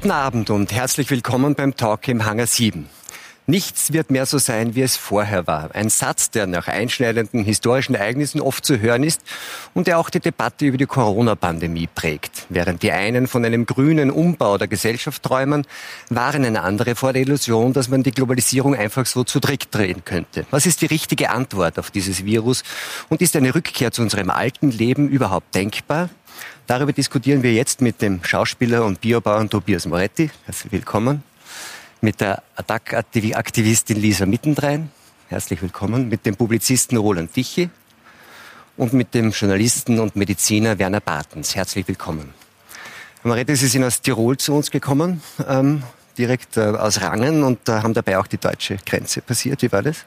Guten Abend und herzlich willkommen beim Talk im Hangar 7. Nichts wird mehr so sein, wie es vorher war. Ein Satz, der nach einschneidenden historischen Ereignissen oft zu hören ist und der auch die Debatte über die Corona-Pandemie prägt. Während die einen von einem grünen Umbau der Gesellschaft träumen, waren eine andere vor der Illusion, dass man die Globalisierung einfach so zu Trick drehen könnte. Was ist die richtige Antwort auf dieses Virus? Und ist eine Rückkehr zu unserem alten Leben überhaupt denkbar? Darüber diskutieren wir jetzt mit dem Schauspieler und Biobauern Tobias Moretti. Herzlich willkommen. Mit der ATTAC-Aktivistin Lisa Mittendrein. Herzlich willkommen. Mit dem Publizisten Roland Tichy. Und mit dem Journalisten und Mediziner Werner Bartens. Herzlich willkommen. Herr Moretti, Sie sind aus Tirol zu uns gekommen, ähm, direkt äh, aus Rangen und äh, haben dabei auch die deutsche Grenze passiert. Wie war das?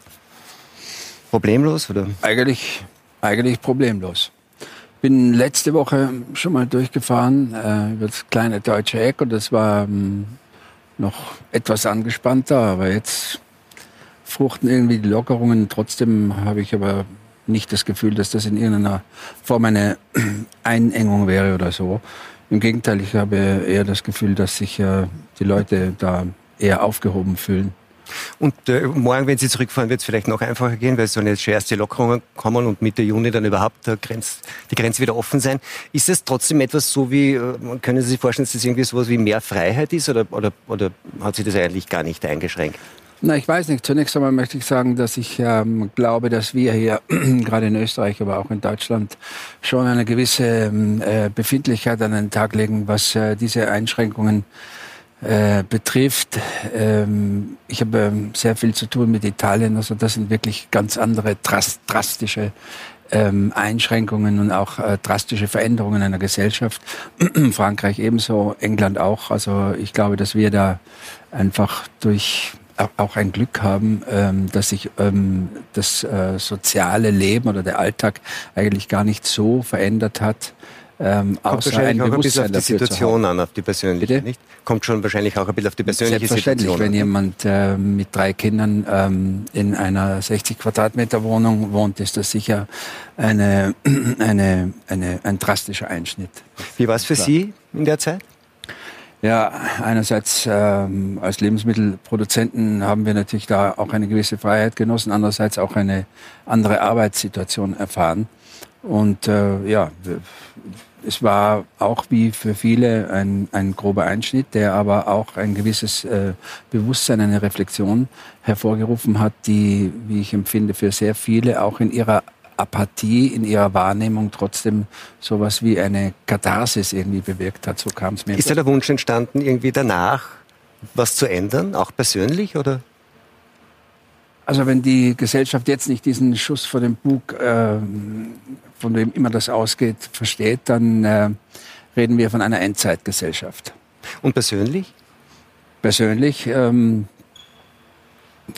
Problemlos? Oder? Eigentlich, eigentlich problemlos bin letzte Woche schon mal durchgefahren äh, über das kleine deutsche Eck und das war ähm, noch etwas angespannter, aber jetzt fruchten irgendwie die Lockerungen. Trotzdem habe ich aber nicht das Gefühl, dass das in irgendeiner Form eine Einengung wäre oder so. Im Gegenteil, ich habe eher das Gefühl, dass sich äh, die Leute da eher aufgehoben fühlen. Und äh, morgen, wenn Sie zurückfahren, wird es vielleicht noch einfacher gehen, weil es sollen jetzt schon erste Lockerungen kommen und Mitte Juni dann überhaupt der Grenz, die Grenze wieder offen sein. Ist es trotzdem etwas so wie, äh, können Sie sich vorstellen, dass das irgendwie so etwas wie mehr Freiheit ist oder, oder, oder hat sich das eigentlich gar nicht eingeschränkt? Na, ich weiß nicht. Zunächst einmal möchte ich sagen, dass ich ähm, glaube, dass wir hier, gerade in Österreich, aber auch in Deutschland, schon eine gewisse ähm, äh, Befindlichkeit an den Tag legen, was äh, diese Einschränkungen äh, betrifft. Ähm, ich habe ähm, sehr viel zu tun mit Italien. Also das sind wirklich ganz andere drastische ähm, Einschränkungen und auch äh, drastische Veränderungen einer Gesellschaft. Frankreich ebenso, England auch. Also ich glaube, dass wir da einfach durch auch ein Glück haben, ähm, dass sich ähm, das äh, soziale Leben oder der Alltag eigentlich gar nicht so verändert hat ähm, Kommt wahrscheinlich ein auch ein bisschen auf die Situation an, auf die persönliche, Bitte? nicht? Kommt schon wahrscheinlich auch ein bisschen auf die persönliche Selbstverständlich, Situation wenn jemand äh, mit drei Kindern ähm, in einer 60 Quadratmeter Wohnung wohnt, ist das sicher eine, eine, eine, ein drastischer Einschnitt. Wie war es für Sie in der Zeit? Ja, einerseits ähm, als Lebensmittelproduzenten haben wir natürlich da auch eine gewisse Freiheit genossen, andererseits auch eine andere Arbeitssituation erfahren. Und äh, ja, es war auch wie für viele ein, ein grober Einschnitt, der aber auch ein gewisses äh, Bewusstsein, eine Reflexion hervorgerufen hat, die, wie ich empfinde, für sehr viele auch in ihrer Apathie, in ihrer Wahrnehmung trotzdem sowas wie eine Katharsis irgendwie bewirkt hat. So kam es mir. Ist da der Wunsch entstanden, irgendwie danach was zu ändern, auch persönlich oder? Also wenn die Gesellschaft jetzt nicht diesen Schuss vor dem Bug äh, von wem immer das ausgeht, versteht, dann äh, reden wir von einer Endzeitgesellschaft. Und persönlich? Persönlich ähm,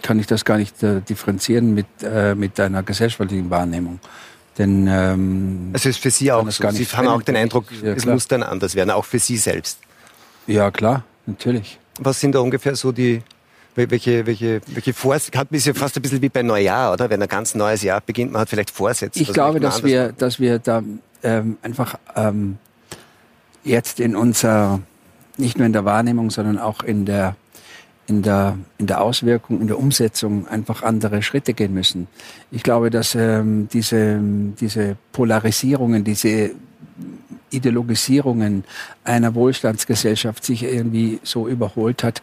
kann ich das gar nicht äh, differenzieren mit, äh, mit einer gesellschaftlichen Wahrnehmung. Denn, ähm, also ist für Sie auch so. Sie haben auch den Eindruck, ja, es muss dann anders werden, auch für Sie selbst. Ja, klar, natürlich. Was sind da ungefähr so die, welche, welche, welche Vorsätze, hat ist ja fast ein bisschen wie bei Neujahr, oder? Wenn ein ganz neues Jahr beginnt, man hat vielleicht Vorsätze. Ich glaube, dass wir, dass wir da ähm, einfach ähm, jetzt in unserer, nicht nur in der Wahrnehmung, sondern auch in der, in der, in der Auswirkung, in der Umsetzung einfach andere Schritte gehen müssen. Ich glaube, dass ähm, diese, diese Polarisierungen, diese Ideologisierungen einer Wohlstandsgesellschaft sich irgendwie so überholt hat,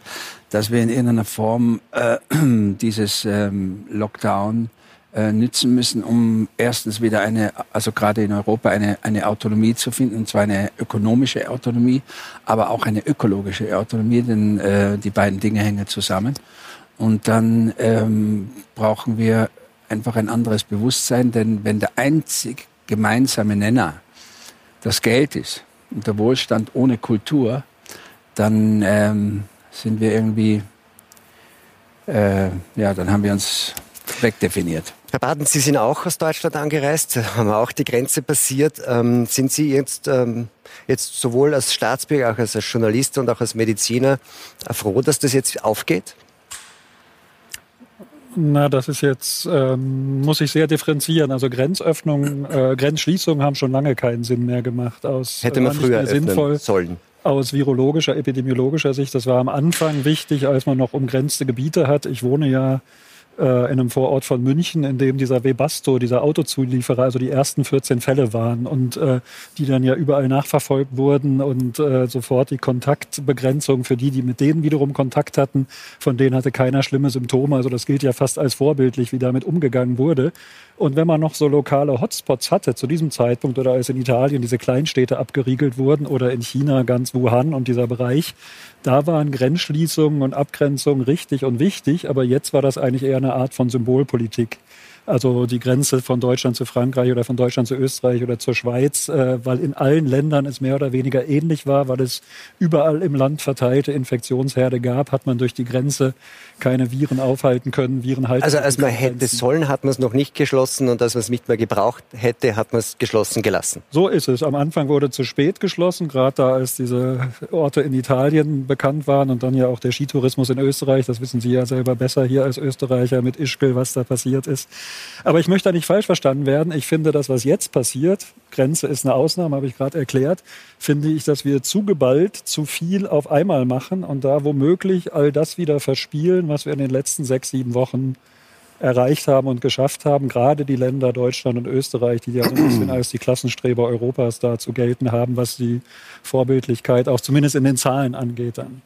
dass wir in irgendeiner Form äh, dieses ähm, Lockdown äh, nützen müssen, um erstens wieder eine, also gerade in Europa, eine, eine Autonomie zu finden, und zwar eine ökonomische Autonomie, aber auch eine ökologische Autonomie, denn äh, die beiden Dinge hängen zusammen. Und dann ähm, brauchen wir einfach ein anderes Bewusstsein, denn wenn der einzig gemeinsame Nenner das Geld ist und der Wohlstand ohne Kultur, dann ähm, sind wir irgendwie, äh, ja, dann haben wir uns wegdefiniert. Herr Baden, Sie sind auch aus Deutschland angereist, haben auch die Grenze passiert. Ähm, sind Sie jetzt, ähm, jetzt sowohl als Staatsbürger, auch als Journalist und auch als Mediziner froh, dass das jetzt aufgeht? Na, das ist jetzt, ähm, muss ich sehr differenzieren. Also Grenzöffnung, äh, Grenzschließungen haben schon lange keinen Sinn mehr gemacht. Aus, Hätte man früher sinnvoll. sollen. aus virologischer, epidemiologischer Sicht. Das war am Anfang wichtig, als man noch umgrenzte Gebiete hat. Ich wohne ja äh, in einem Vorort von München, in dem dieser Webasto, dieser Autozulieferer, also die ersten 14 Fälle waren und äh, die dann ja überall nachverfolgt wurden und äh, sofort die Kontaktbegrenzung für die, die mit denen wiederum Kontakt hatten, von denen hatte keiner schlimme Symptome. Also das gilt ja fast als vorbildlich, wie damit umgegangen wurde. Und wenn man noch so lokale Hotspots hatte zu diesem Zeitpunkt oder als in Italien diese Kleinstädte abgeriegelt wurden oder in China ganz Wuhan und dieser Bereich, da waren Grenzschließungen und Abgrenzungen richtig und wichtig, aber jetzt war das eigentlich eher eine Art von Symbolpolitik. Also die Grenze von Deutschland zu Frankreich oder von Deutschland zu Österreich oder zur Schweiz, äh, weil in allen Ländern es mehr oder weniger ähnlich war, weil es überall im Land verteilte Infektionsherde gab, hat man durch die Grenze keine Viren aufhalten können, Viren halten. Also als man hätte sollen, hat man es noch nicht geschlossen und als man es nicht mehr gebraucht hätte, hat man es geschlossen gelassen. So ist es. Am Anfang wurde zu spät geschlossen, gerade da als diese Orte in Italien bekannt waren und dann ja auch der Skitourismus in Österreich. Das wissen Sie ja selber besser hier als Österreicher mit Ischgl, was da passiert ist. Aber ich möchte da nicht falsch verstanden werden. Ich finde, das, was jetzt passiert, Grenze ist eine Ausnahme, habe ich gerade erklärt, finde ich, dass wir zu geballt, zu viel auf einmal machen und da womöglich all das wieder verspielen, was wir in den letzten sechs, sieben Wochen erreicht haben und geschafft haben. Gerade die Länder Deutschland und Österreich, die ja so ein bisschen als die Klassenstreber Europas da zu gelten haben, was die Vorbildlichkeit auch zumindest in den Zahlen angeht dann.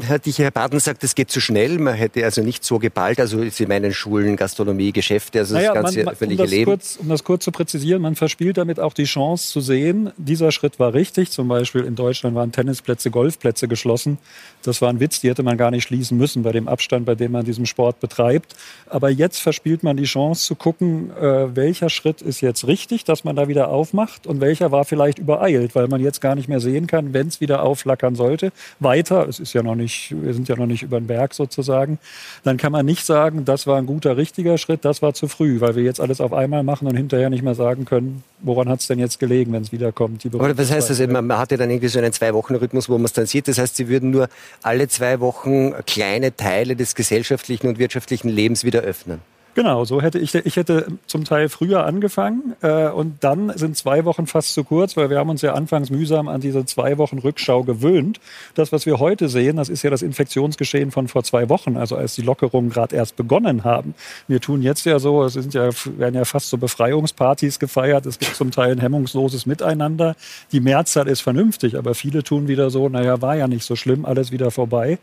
Herr Dicher, Herr Baden sagt, es geht zu schnell. Man hätte also nicht so geballt. Also Sie meinen Schulen, Gastronomie, Geschäfte, also naja, das ganze man, öffentliche um Leben. Kurz, um das kurz zu präzisieren, man verspielt damit auch die Chance zu sehen, dieser Schritt war richtig. Zum Beispiel in Deutschland waren Tennisplätze, Golfplätze geschlossen. Das war ein Witz, die hätte man gar nicht schließen müssen bei dem Abstand, bei dem man diesen Sport betreibt. Aber jetzt verspielt man die Chance zu gucken, äh, welcher Schritt ist jetzt richtig, dass man da wieder aufmacht und welcher war vielleicht übereilt, weil man jetzt gar nicht mehr sehen kann, wenn es wieder aufflackern sollte. Weiter, es ist ja noch nicht, wir sind ja noch nicht über den Berg sozusagen, dann kann man nicht sagen, das war ein guter, richtiger Schritt, das war zu früh, weil wir jetzt alles auf einmal machen und hinterher nicht mehr sagen können, woran hat es denn jetzt gelegen, wenn es wiederkommt. Aber was heißt das? Man hat ja dann irgendwie so einen Zwei-Wochen-Rhythmus, wo man es dann sieht. Das heißt, Sie würden nur alle zwei Wochen kleine Teile des gesellschaftlichen und wirtschaftlichen Lebens wieder öffnen. Genau, so hätte ich, ich hätte zum Teil früher angefangen äh, und dann sind zwei Wochen fast zu kurz, weil wir haben uns ja anfangs mühsam an diese zwei Wochen Rückschau gewöhnt. Das, was wir heute sehen, das ist ja das Infektionsgeschehen von vor zwei Wochen, also als die Lockerungen gerade erst begonnen haben. Wir tun jetzt ja so, es sind ja, werden ja fast so Befreiungspartys gefeiert, es gibt zum Teil ein hemmungsloses Miteinander. Die Mehrzahl ist vernünftig, aber viele tun wieder so, naja, war ja nicht so schlimm, alles wieder vorbei.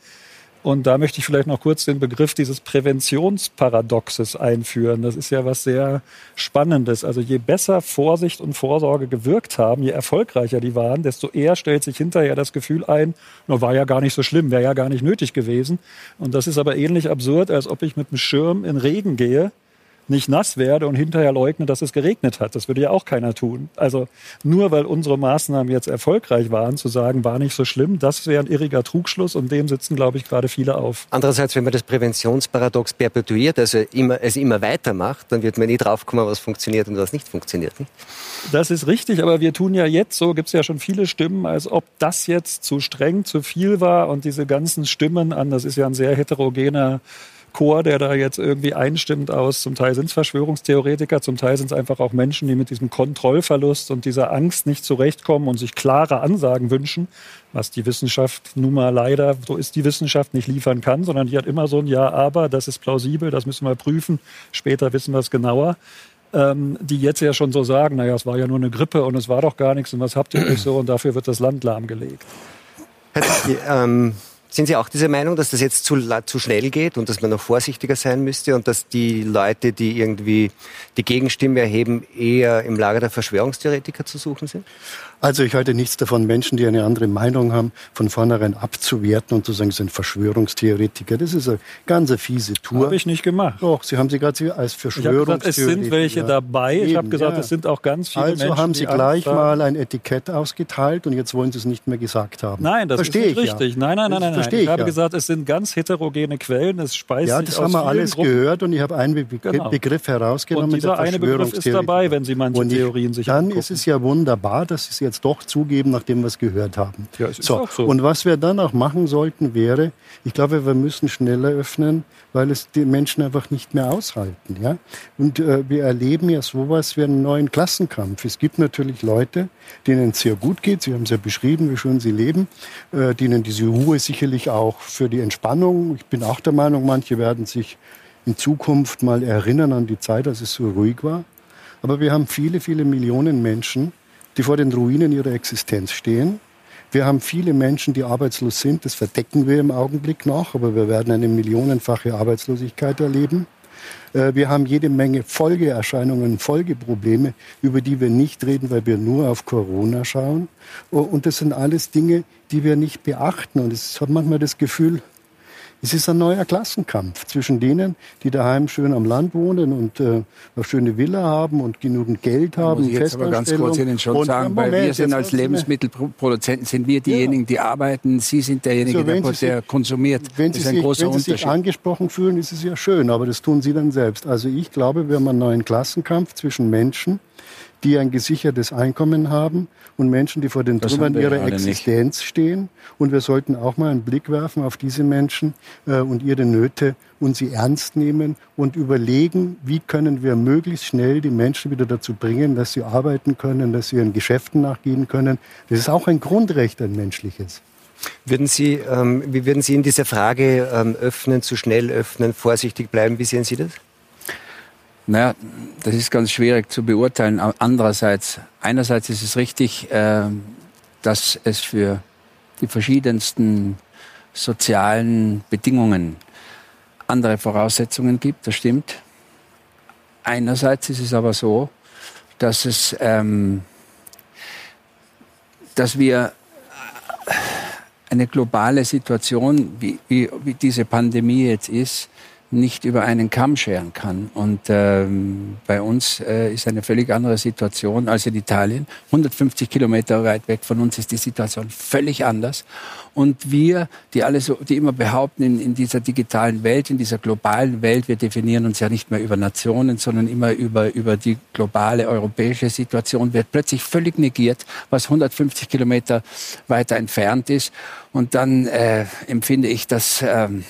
Und da möchte ich vielleicht noch kurz den Begriff dieses Präventionsparadoxes einführen. Das ist ja was sehr Spannendes. Also je besser Vorsicht und Vorsorge gewirkt haben, je erfolgreicher die waren, desto eher stellt sich hinterher das Gefühl ein, nur war ja gar nicht so schlimm, wäre ja gar nicht nötig gewesen. Und das ist aber ähnlich absurd, als ob ich mit einem Schirm in Regen gehe nicht nass werde und hinterher leugne, dass es geregnet hat. Das würde ja auch keiner tun. Also nur weil unsere Maßnahmen jetzt erfolgreich waren, zu sagen, war nicht so schlimm, das wäre ein irriger Trugschluss und dem sitzen, glaube ich, gerade viele auf. Andererseits, wenn man das Präventionsparadox perpetuiert, also immer, es immer weitermacht, dann wird man nie draufkommen, was funktioniert und was nicht funktioniert. Nicht? Das ist richtig, aber wir tun ja jetzt, so gibt es ja schon viele Stimmen, als ob das jetzt zu streng, zu viel war und diese ganzen Stimmen an, das ist ja ein sehr heterogener Chor, der da jetzt irgendwie einstimmt aus. Zum Teil sind es Verschwörungstheoretiker, zum Teil sind es einfach auch Menschen, die mit diesem Kontrollverlust und dieser Angst nicht zurechtkommen und sich klare Ansagen wünschen, was die Wissenschaft nun mal leider, so ist die Wissenschaft, nicht liefern kann, sondern die hat immer so ein Ja, aber, das ist plausibel, das müssen wir prüfen, später wissen wir es genauer. Ähm, die jetzt ja schon so sagen, naja, es war ja nur eine Grippe und es war doch gar nichts und was habt ihr euch so und dafür wird das Land lahmgelegt. Ähm sind Sie auch dieser Meinung, dass das jetzt zu, zu schnell geht und dass man noch vorsichtiger sein müsste und dass die Leute, die irgendwie die Gegenstimme erheben, eher im Lager der Verschwörungstheoretiker zu suchen sind? Also ich halte nichts davon, Menschen, die eine andere Meinung haben, von vornherein abzuwerten und zu sagen, sie sind Verschwörungstheoretiker. Das ist eine ganz fiese Tour. Habe ich nicht gemacht. Doch, Sie haben sie gerade als Verschwörungstheoretiker. es sind welche dabei. Eben, ich habe gesagt, ja. es sind auch ganz viele also Menschen. Also haben Sie gleich mal ein Etikett ausgeteilt und jetzt wollen Sie es nicht mehr gesagt haben. Nein, das Verstehe ist nicht richtig. Ja. Nein, nein, nein, nein. Verstehe ich. Ich habe ja. gesagt, es sind ganz heterogene Quellen. Es speist ja, sich das haben wir alles Gruppen. gehört und ich habe einen Be Genau. Begriff herausgenommen. Und dieser eine Begriff ist dabei, wenn Sie manche Und Theorien sich Dann angucken. ist es ja wunderbar, dass Sie es jetzt doch zugeben, nachdem wir es gehört haben. Ja, es ist so. auch so. Und was wir dann auch machen sollten, wäre, ich glaube, wir müssen schneller öffnen, weil es die Menschen einfach nicht mehr aushalten. Ja? Und äh, wir erleben ja sowas wie einen neuen Klassenkampf. Es gibt natürlich Leute, denen es sehr gut geht. Sie haben es ja beschrieben, wie schön sie leben, äh, denen diese Ruhe sicherlich auch für die Entspannung. Ich bin auch der Meinung, manche werden sich in Zukunft mal erinnern an die Zeit, als es so ruhig war. Aber wir haben viele, viele Millionen Menschen, die vor den Ruinen ihrer Existenz stehen. Wir haben viele Menschen, die arbeitslos sind. Das verdecken wir im Augenblick noch, aber wir werden eine millionenfache Arbeitslosigkeit erleben. Äh, Wir haben jede Menge Folgeerscheinungen, Folgeprobleme, über die wir nicht reden, weil wir nur auf Corona schauen. Oh, Und das sind alles Dinge, die wir nicht beachten. Und ich habe manchmal das Gefühl, es ist ein neuer Klassenkampf zwischen denen, die daheim schön am Land wohnen und äh, eine schöne Villa haben und genügend Geld haben. muss ich jetzt aber ganz kurz Ihnen schon Und, sagen, ja, weil Moment, wir sind als Lebensmittelproduzenten, sind wir diejenigen, die arbeiten, Sie sind derjenige, So, wenn der, der sich- konsumiert. Wenn Sie, ist ein sich, großer wenn Sie sich angesprochen fühlen, ist es ja schön, aber das tun Sie dann selbst. Also ich glaube, wir haben einen neuen Klassenkampf zwischen Menschen, die ein gesichertes Einkommen haben und Menschen, die vor den Das Trümmern ihrer Existenz stehen. Und wir sollten auch mal einen Blick werfen auf diese Menschen äh, und ihre Nöte und sie ernst nehmen und überlegen, wie können wir möglichst schnell die Menschen wieder dazu bringen, dass sie arbeiten können, dass sie ihren Geschäften nachgehen können. Das ist auch ein Grundrecht, ein menschliches. Würden Sie, ähm, wie würden Sie in dieser Frage ähm, öffnen, zu schnell öffnen, vorsichtig bleiben? Wie sehen Sie das? Naja, das ist ganz schwierig zu beurteilen. Andererseits, einerseits ist es richtig, äh, dass es für die verschiedensten sozialen Bedingungen andere Voraussetzungen gibt, das stimmt. Einerseits ist es aber so, dass es, ähm, dass wir eine globale Situation, wie, wie, wie diese Pandemie jetzt ist, nicht über einen Kamm scheren kann. Und ähm, bei uns äh, ist eine völlig andere Situation als in Italien. 150 Kilometer weit weg von uns ist die Situation völlig anders. Und wir, die alle so, die immer behaupten, in, in dieser digitalen Welt, in dieser globalen Welt, wir definieren uns ja nicht mehr über Nationen, sondern immer über, über die globale europäische Situation, wird plötzlich völlig negiert, was 150 Kilometer weiter entfernt ist. Und dann äh, empfinde ich das ähm,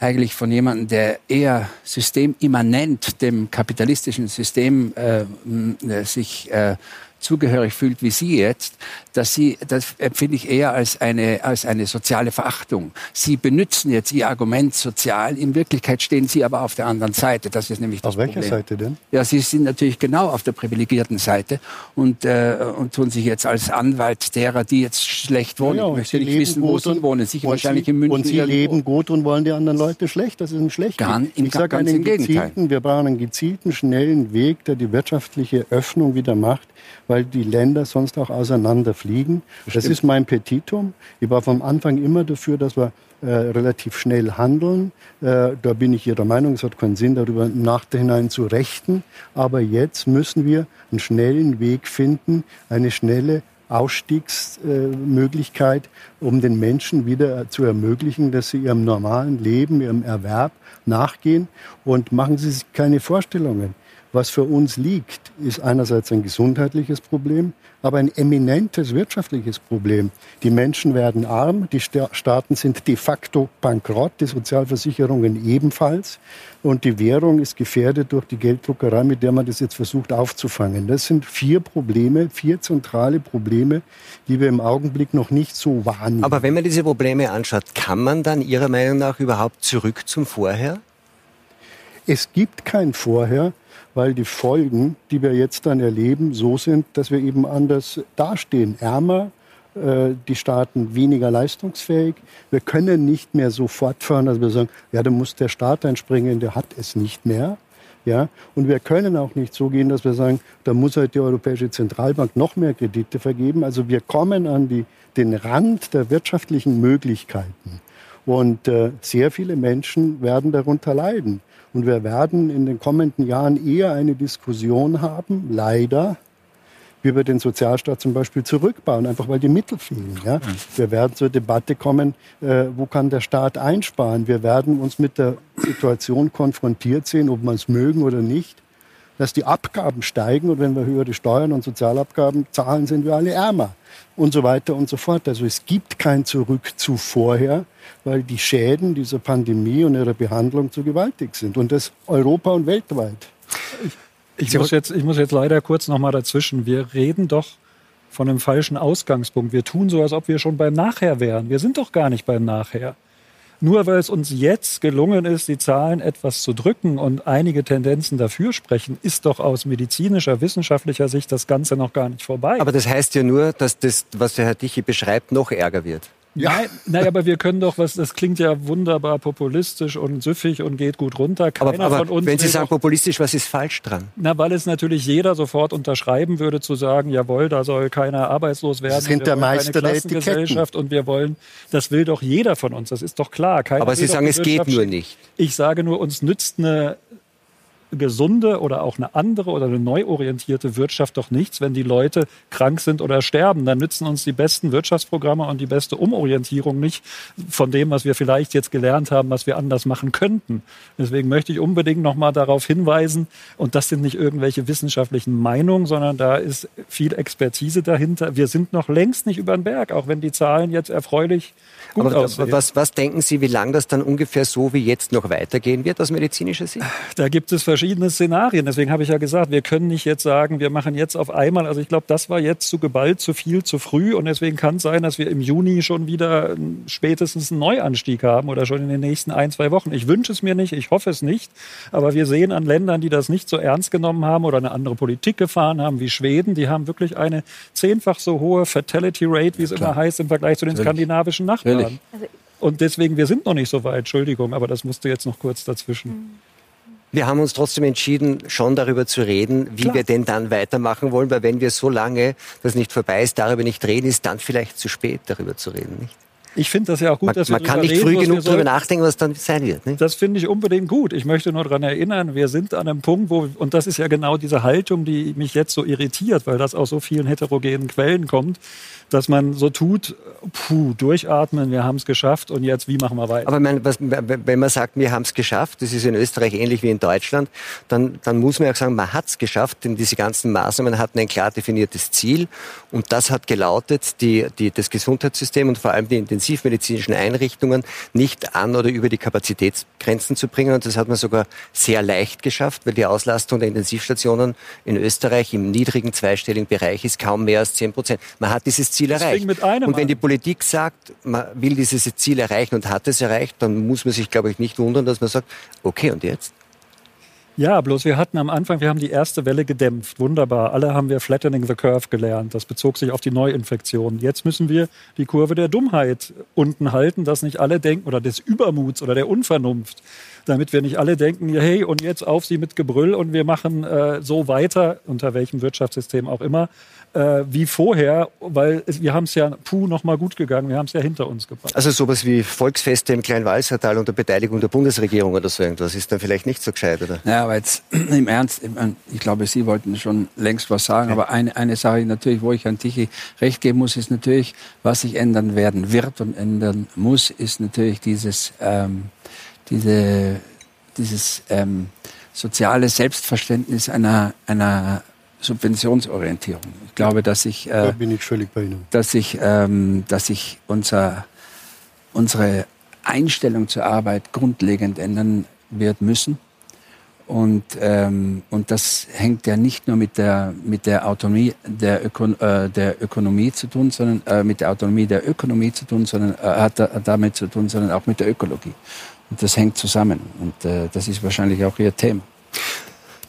eigentlich von jemandem, der eher systemimmanent dem kapitalistischen System äh, äh, sich äh, zugehörig fühlt wie Sie jetzt, dass Sie, das empfinde ich eher als eine, als eine soziale Verachtung. Sie benutzen jetzt Ihr Argument sozial, in Wirklichkeit stehen Sie aber auf der anderen Seite. Das ist nämlich das Auf welcher Problem. Seite denn? Ja, Sie sind natürlich genau auf der privilegierten Seite und, äh, und tun sich jetzt als Anwalt derer, die jetzt schlecht wohnen. Ja, ich und möchte Sie nicht leben wissen, wo gut Sie und- wohnen. Sicher wahrscheinlich Sie, in München. Und Sie irgendwo. leben gut und wollen die anderen Leute schlecht. Das ist ein schlechter. Gan- ich sage einen im Gegenteil. gezielten, wir brauchen einen gezielten, schnellen Weg, der die wirtschaftliche Öffnung wieder macht, weil die Länder sonst auch auseinanderfliegen. Das ist mein Petitum. Ich war vom Anfang immer dafür, dass wir äh, relativ schnell handeln. Äh, da bin ich Ihrer Meinung, es hat keinen Sinn, darüber im Nachhinein zu rechten. Aber jetzt müssen wir einen schnellen Weg finden, eine schnelle Ausstiegsmöglichkeit, um den Menschen wieder zu ermöglichen, dass sie ihrem normalen Leben, ihrem Erwerb nachgehen. Und machen Sie sich keine Vorstellungen. Was für uns liegt, ist einerseits ein gesundheitliches Problem, aber ein eminentes wirtschaftliches Problem. Die Menschen werden arm, die Sta- Staaten sind de facto bankrott, die Sozialversicherungen ebenfalls. Und die Währung ist gefährdet durch die Gelddruckerei, mit der man das jetzt versucht aufzufangen. Das sind vier Probleme, vier zentrale Probleme, die wir im Augenblick noch nicht so wahrnehmen. Aber wenn man diese Probleme anschaut, kann man dann Ihrer Meinung nach überhaupt zurück zum Vorher? Es gibt kein Vorher, weil die Folgen, die wir jetzt dann erleben, so sind, dass wir eben anders dastehen. Ärmer, äh, die Staaten weniger leistungsfähig. Wir können nicht mehr so fortfahren, dass wir sagen, ja, da muss der Staat einspringen, der hat es nicht mehr. Ja, und wir können auch nicht so gehen, dass wir sagen, da muss halt die Europäische Zentralbank noch mehr Kredite vergeben. Also wir kommen an die, den Rand der wirtschaftlichen Möglichkeiten. Und äh, sehr viele Menschen werden darunter leiden. Und wir werden in den kommenden Jahren eher eine Diskussion haben, leider, wie wir den Sozialstaat zum Beispiel zurückbauen, einfach weil die Mittel fehlen. Ja? Wir werden zur Debatte kommen, äh, wo kann der Staat einsparen. Wir werden uns mit der Situation konfrontiert sehen, ob wir es mögen oder nicht, dass die Abgaben steigen und wenn wir höhere Steuern und Sozialabgaben zahlen, sind wir alle ärmer und so weiter und so fort. Also es gibt kein Zurück zu vorher, weil die Schäden dieser Pandemie und ihrer Behandlung zu gewaltig sind und das Europa und weltweit. Ich, ich muss, jetzt, ich muss jetzt leider kurz noch mal dazwischen. Wir reden doch von einem falschen Ausgangspunkt. Wir tun so, als ob wir schon beim Nachher wären. Wir sind doch gar nicht beim Nachher. Nur weil es uns jetzt gelungen ist, die Zahlen etwas zu drücken und einige Tendenzen dafür sprechen, ist doch aus medizinischer, wissenschaftlicher Sicht das Ganze noch gar nicht vorbei. Aber das heißt ja nur, dass das, was der Herr Tichy beschreibt, noch ärger wird. Ja. Nein, nein, aber wir können doch, was, das klingt ja wunderbar populistisch und süffig und geht gut runter. Keiner aber, aber von uns wenn Sie sagen populistisch, was ist falsch dran? Na, weil es natürlich jeder sofort unterschreiben würde, zu sagen, jawohl, da soll keiner arbeitslos werden. Das sind der Meister der Gesellschaft und wir wollen, das will doch jeder von uns, das ist doch klar. Keiner aber Sie sagen, es geht nur nicht. Ich sage nur, uns nützt eine gesunde oder auch eine andere oder eine neu orientierte Wirtschaft doch nichts, wenn die Leute krank sind oder sterben. Dann nützen uns die besten Wirtschaftsprogramme und die beste Umorientierung nicht von dem, was wir vielleicht jetzt gelernt haben, was wir anders machen könnten. Deswegen möchte ich unbedingt noch mal darauf hinweisen, und das sind nicht irgendwelche wissenschaftlichen Meinungen, sondern da ist viel Expertise dahinter. Wir sind noch längst nicht über den Berg, auch wenn die Zahlen jetzt erfreulich gut Aber aussehen. Was, was denken Sie, wie lange das dann ungefähr so wie jetzt noch weitergehen wird aus medizinischer Sicht? Da gibt es verschiedene Szenarien. Deswegen habe ich ja gesagt, wir können nicht jetzt sagen, wir machen jetzt auf einmal, also ich glaube, das war jetzt zu geballt, zu viel, zu früh und deswegen kann es sein, dass wir im Juni schon wieder spätestens einen Neuanstieg haben oder schon in den nächsten ein, zwei Wochen. Ich wünsche es mir nicht, ich hoffe es nicht, aber wir sehen an Ländern, die das nicht so ernst genommen haben oder eine andere Politik gefahren haben, wie Schweden, die haben wirklich eine zehnfach so hohe Fatality Rate, wie es immer heißt, im Vergleich zu den Natürlich. skandinavischen Nachbarn. Natürlich. Und deswegen, wir sind noch nicht so weit, Entschuldigung, aber das musste jetzt noch kurz dazwischen. Mhm. Wir haben uns trotzdem entschieden, schon darüber zu reden, wie Klar. wir denn dann weitermachen wollen, weil wenn wir so lange, das nicht vorbei ist, darüber nicht reden, ist dann vielleicht zu spät, darüber zu reden, nicht? Ich finde das ja auch gut, man, dass wir Man kann nicht früh genug darüber nachdenken, was dann sein wird. Nicht? Das finde ich unbedingt gut. Ich möchte nur daran erinnern, wir sind an einem Punkt, wo, und das ist ja genau diese Haltung, die mich jetzt so irritiert, weil das aus so vielen heterogenen Quellen kommt, dass man so tut, puh, durchatmen, wir haben es geschafft und jetzt, wie machen wir weiter? Aber mein, was, wenn man sagt, wir haben es geschafft, das ist in Österreich ähnlich wie in Deutschland, dann, dann muss man auch sagen, man hat es geschafft, denn diese ganzen Maßnahmen hatten ein klar definiertes Ziel und das hat gelautet, die, die, das Gesundheitssystem und vor allem die intensivmedizinischen Einrichtungen nicht an oder über die Kapazitätsgrenzen zu bringen und das hat man sogar sehr leicht geschafft, weil die Auslastung der Intensivstationen in Österreich im niedrigen zweistelligen Bereich ist kaum mehr als 10 Prozent. Man hat dieses Ziel erreicht. und wenn die Politik sagt, man will dieses Ziel erreichen und hat es erreicht, dann muss man sich, glaube ich, nicht wundern, dass man sagt, okay, und jetzt? Ja, bloß wir hatten am Anfang, wir haben die erste Welle gedämpft. Wunderbar. Alle haben wir Flattening the Curve gelernt. Das bezog sich auf die Neuinfektionen. Jetzt müssen wir die Kurve der Dummheit unten halten, dass nicht alle denken, oder des Übermuts oder der Unvernunft, damit wir nicht alle denken, hey, und jetzt auf sie mit Gebrüll und wir machen äh, so weiter, unter welchem Wirtschaftssystem auch immer, äh, wie vorher, weil es, wir haben es ja, puh, noch mal gut gegangen, wir haben es ja hinter uns gebracht. Also sowas wie Volksfeste im Kleinwalsertal unter Beteiligung der Bundesregierung oder so irgendwas ist dann vielleicht nicht so gescheit, oder? Ja, aber jetzt im Ernst, ich glaube, Sie wollten schon längst was sagen, ja. aber eine, eine Sache natürlich, wo ich an Tichy recht geben muss, ist natürlich, was sich ändern werden wird und ändern muss, ist natürlich dieses, ähm, diese, dieses ähm, soziale Selbstverständnis einer, einer Subventionsorientierung. Ich glaube, dass ich, äh, da ich völlig bei Ihnen. dass ich, ähm, dass ich unser, unsere Einstellung zur Arbeit grundlegend ändern wird müssen. Und, ähm, und das hängt ja nicht nur mit der, mit der Autonomie der, Ökon äh, der Ökonomie zu tun, sondern äh, mit der Autonomie der Ökonomie zu tun, sondern äh, hat damit zu tun, sondern auch mit der Ökologie. Und das hängt zusammen. Und äh, das ist wahrscheinlich auch Ihr Thema.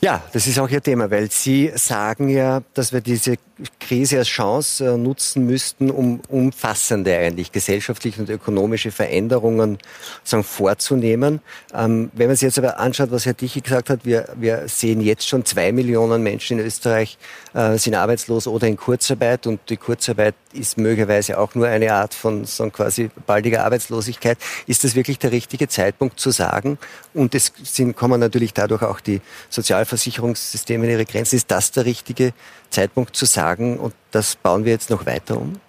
Ja, das ist auch Ihr Thema, weil Sie sagen ja, dass wir diese Krise als Chance äh, nutzen müssten, um umfassende eigentlich gesellschaftliche und ökonomische Veränderungen sagen, vorzunehmen. Ähm, wenn man sich jetzt aber anschaut, was Herr Tichy gesagt hat, wir, wir sehen jetzt schon zwei Millionen Menschen in Österreich äh, sind arbeitslos oder in Kurzarbeit und die Kurzarbeit ist möglicherweise auch nur eine Art von so quasi baldiger Arbeitslosigkeit. Ist das wirklich der richtige Zeitpunkt zu sagen? Und es sind, kommen natürlich dadurch auch die Sozialversicherungssysteme in ihre Grenzen. Ist das der richtige Zeitpunkt zu sagen? und das bauen wir jetzt noch weiter um?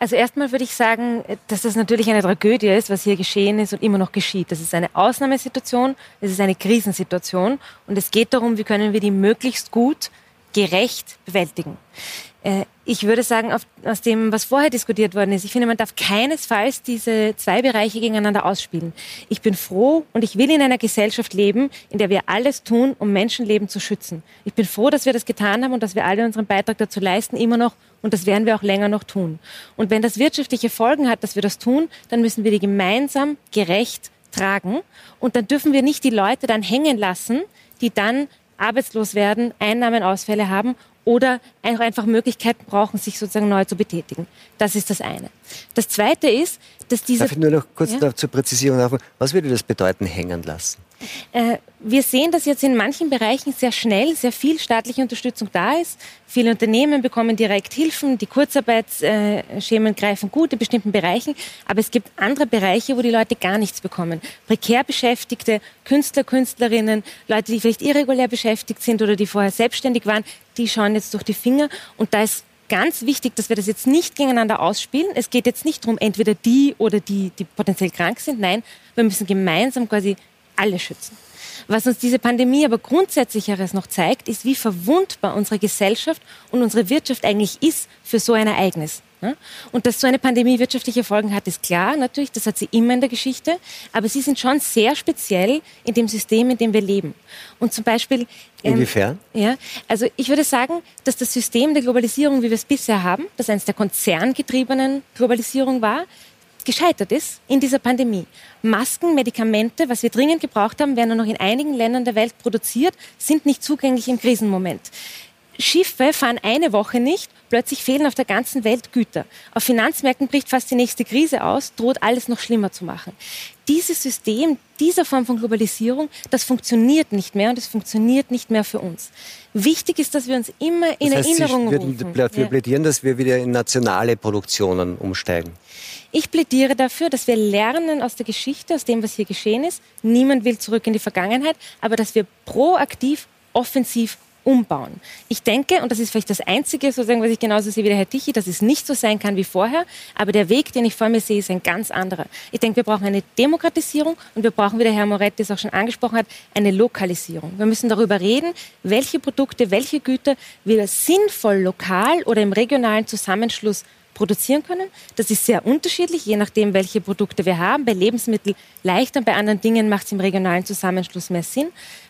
Also erstmal würde ich sagen, dass das natürlich eine Tragödie ist, was hier geschehen ist und immer noch geschieht. Das ist eine Ausnahmesituation, es ist eine Krisensituation und es geht darum, wie können wir die möglichst gut, gerecht bewältigen. Äh, ich würde sagen, aus dem, was vorher diskutiert worden ist, ich finde, man darf keinesfalls diese zwei Bereiche gegeneinander ausspielen. Ich bin froh und ich will in einer Gesellschaft leben, in der wir alles tun, um Menschenleben zu schützen. Ich bin froh, dass wir das getan haben und dass wir alle unseren Beitrag dazu leisten, immer noch, und das werden wir auch länger noch tun. Und wenn das wirtschaftliche Folgen hat, dass wir das tun, dann müssen wir die gemeinsam gerecht tragen. Und dann dürfen wir nicht die Leute dann hängen lassen, die dann arbeitslos werden, Einnahmenausfälle haben oder einfach Möglichkeiten brauchen, sich sozusagen neu zu betätigen. Das ist das eine. Das zweite ist, dass diese... Darf ich nur noch kurz ja? zur Präzisierung Was würde das bedeuten, hängen lassen? Äh, wir sehen, dass jetzt in manchen Bereichen sehr schnell sehr viel staatliche Unterstützung da ist. Viele Unternehmen bekommen direkt Hilfen, die Kurzarbeitsschemen greifen gut in bestimmten Bereichen, aber es gibt andere Bereiche, wo die Leute gar nichts bekommen. Prekär Beschäftigte, Künstler, Künstlerinnen, Leute, die vielleicht irregulär beschäftigt sind oder die vorher selbstständig waren, die schauen jetzt durch die Finger und da ist ganz wichtig, dass wir das jetzt nicht gegeneinander ausspielen. Es geht jetzt nicht darum, entweder die oder die, die potenziell krank sind. Nein, wir müssen gemeinsam quasi alle schützen. Was uns diese Pandemie aber grundsätzlicheres noch zeigt, ist, wie verwundbar unsere Gesellschaft und unsere Wirtschaft eigentlich ist für so ein Ereignis. Und dass so eine Pandemie wirtschaftliche Folgen hat, ist klar, natürlich, das hat sie immer in der Geschichte, aber sie sind schon sehr speziell in dem System, in dem wir leben. Und zum Beispiel. Ähm, Inwiefern? Ja, also ich würde sagen, dass das System der Globalisierung, wie wir es bisher haben, das eines der konzerngetriebenen Globalisierung war, gescheitert ist in dieser Pandemie. Masken, Medikamente, was wir dringend gebraucht haben, werden nur noch in einigen Ländern der Welt produziert, sind nicht zugänglich im Krisenmoment. Schiffe fahren eine Woche nicht, plötzlich fehlen auf der ganzen Welt Güter. Auf Finanzmärkten bricht fast die nächste Krise aus, droht alles noch schlimmer zu machen. Dieses System, dieser Form von Globalisierung, das funktioniert nicht mehr und es funktioniert nicht mehr für uns. Wichtig ist, dass wir uns immer in das heißt, Erinnerung Sie rufen. Wir plädieren, dass wir wieder in nationale Produktionen umsteigen. Ich plädiere dafür, dass wir lernen aus der Geschichte, aus dem, was hier geschehen ist. Niemand will zurück in die Vergangenheit, aber dass wir proaktiv, offensiv umbauen. Ich denke, und das ist vielleicht das Einzige, sozusagen, was ich genauso sehe wie der Herr Tichy, dass es nicht so sein kann wie vorher, aber der Weg, den ich vor mir sehe, ist ein ganz anderer. Ich denke, wir brauchen eine Demokratisierung und wir brauchen, wie der Herr Moretti es auch schon angesprochen hat, eine Lokalisierung. Wir müssen darüber reden, welche Produkte, welche Güter wir sinnvoll lokal oder im regionalen Zusammenschluss produzieren können. Das ist sehr unterschiedlich, je nachdem, welche Produkte wir haben. Bei Lebensmitteln leichter, bei anderen Dingen macht es im regionalen Zusammenschluss mehr Sinn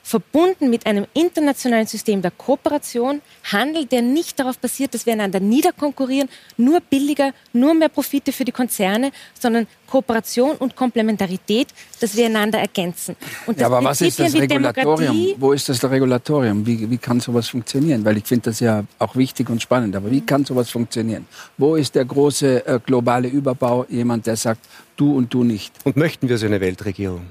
verbunden mit einem internationalen System der Kooperation, Handel, der nicht darauf basiert, dass wir einander niederkonkurrieren, nur billiger, nur mehr Profite für die Konzerne, sondern Kooperation und Komplementarität, dass wir einander ergänzen. Und ja, aber was ist das Regulatorium? Wo ist das Regulatorium? Wie, wie kann sowas funktionieren? Weil ich finde das ja auch wichtig und spannend. Aber wie kann sowas funktionieren? Wo ist der große äh, globale Überbau? Jemand, der sagt, du und du nicht. Und möchten wir so eine Weltregierung?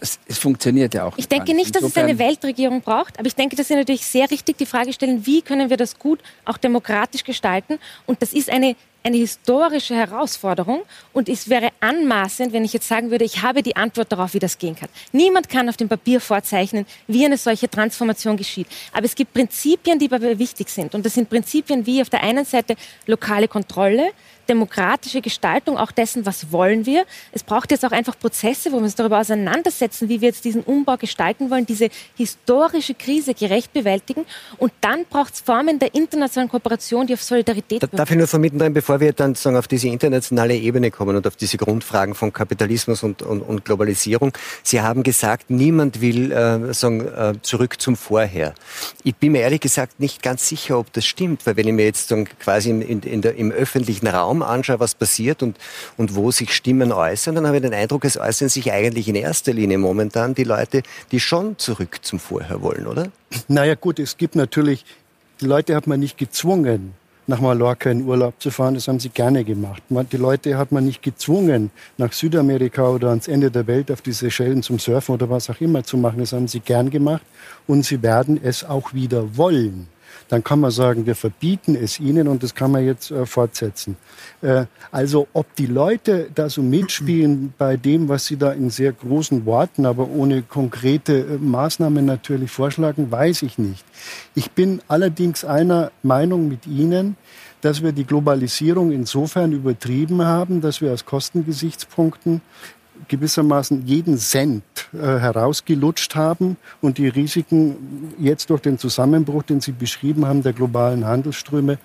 Das, es funktioniert ja auch. Ich denke nicht, dass Insofern es eine Weltregierung braucht, aber ich denke, dass Sie natürlich sehr richtig die Frage stellen, wie können wir das gut auch demokratisch gestalten? Und das ist eine eine historische Herausforderung und es wäre anmaßend, wenn ich jetzt sagen würde, ich habe die Antwort darauf, wie das gehen kann. Niemand kann auf dem Papier vorzeichnen, wie eine solche Transformation geschieht. Aber es gibt Prinzipien, die dabei wichtig sind. Und das sind Prinzipien wie auf der einen Seite lokale Kontrolle, demokratische Gestaltung auch dessen, was wollen wir. Es braucht jetzt auch einfach Prozesse, wo wir uns darüber auseinandersetzen, wie wir jetzt diesen Umbau gestalten wollen, diese historische Krise gerecht bewältigen. Und dann braucht es Formen der internationalen Kooperation, die auf Solidarität da, Darf ich nur vermitteln, bevor wir dann sagen, auf diese internationale Ebene kommen und auf diese Grundfragen von Kapitalismus und, und, und Globalisierung. Sie haben gesagt, niemand will äh, sagen, äh, zurück zum Vorher. Ich bin mir ehrlich gesagt nicht ganz sicher, ob das stimmt, weil wenn ich mir jetzt sagen, quasi in, in der, im öffentlichen Raum Raum anschaue, was passiert und, und wo sich Stimmen äußern, dann habe ich den Eindruck, es äußern sich eigentlich in erster Linie momentan die Leute, die schon zurück zum Vorher wollen, oder? Naja gut, es gibt natürlich, die Leute hat man nicht gezwungen, nach Mallorca in Urlaub zu fahren. Das haben sie gerne gemacht. Die Leute hat man nicht gezwungen, nach Südamerika oder ans Ende der Welt auf diese Schellen zum Surfen oder was auch immer zu machen. Das haben sie gern gemacht und sie werden es auch wieder wollen. Dann kann man sagen, wir verbieten es ihnen und das kann man jetzt äh, fortsetzen. Äh, also ob die Leute da so mitspielen bei dem, was sie da in sehr großen Worten, aber ohne konkrete äh, Maßnahmen natürlich vorschlagen, weiß ich nicht. Ich bin allerdings einer Meinung mit Ihnen, dass wir die Globalisierung insofern übertrieben haben, dass wir aus Kostengesichtspunkten gewissermaßen jeden Cent äh, herausgelutscht haben und die Risiken jetzt durch den Zusammenbruch, den Sie beschrieben haben, der globalen Handelsströme,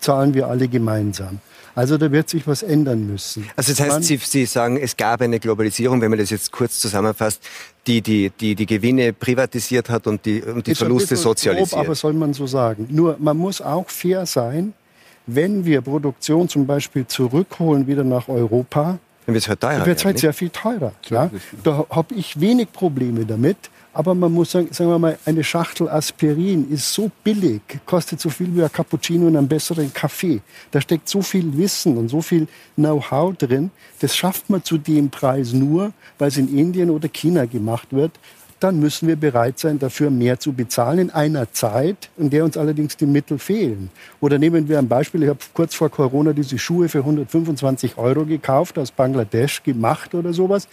zahlen wir alle gemeinsam. Also da wird sich was ändern müssen. Also das heißt, Sie, Sie sagen, es gab eine Globalisierung, wenn man das jetzt kurz zusammenfasst, die die, die, die Gewinne privatisiert hat und die, und die Verluste sozialisiert. Grob, aber soll man so sagen. Nur man muss auch fair sein, wenn wir Produktion zum Beispiel zurückholen wieder nach Europa, dann wird es halt teurer. Wird halt sehr viel teurer. Ja? Da habe ich wenig Probleme damit. Aber man muss sagen, sagen wir mal, eine Schachtel Aspirin ist so billig, kostet so viel wie ein Cappuccino und einen besseren Kaffee. Da steckt so viel Wissen und so viel Know-how drin. Das schafft man zu dem Preis nur, weil es in Indien oder China gemacht wird dann müssen wir bereit sein, dafür mehr zu bezahlen in einer Zeit, in der uns allerdings die Mittel fehlen. Oder nehmen wir ein Beispiel, ich habe kurz vor Corona diese Schuhe für 125 Euro gekauft, aus Bangladesch gemacht oder sowas.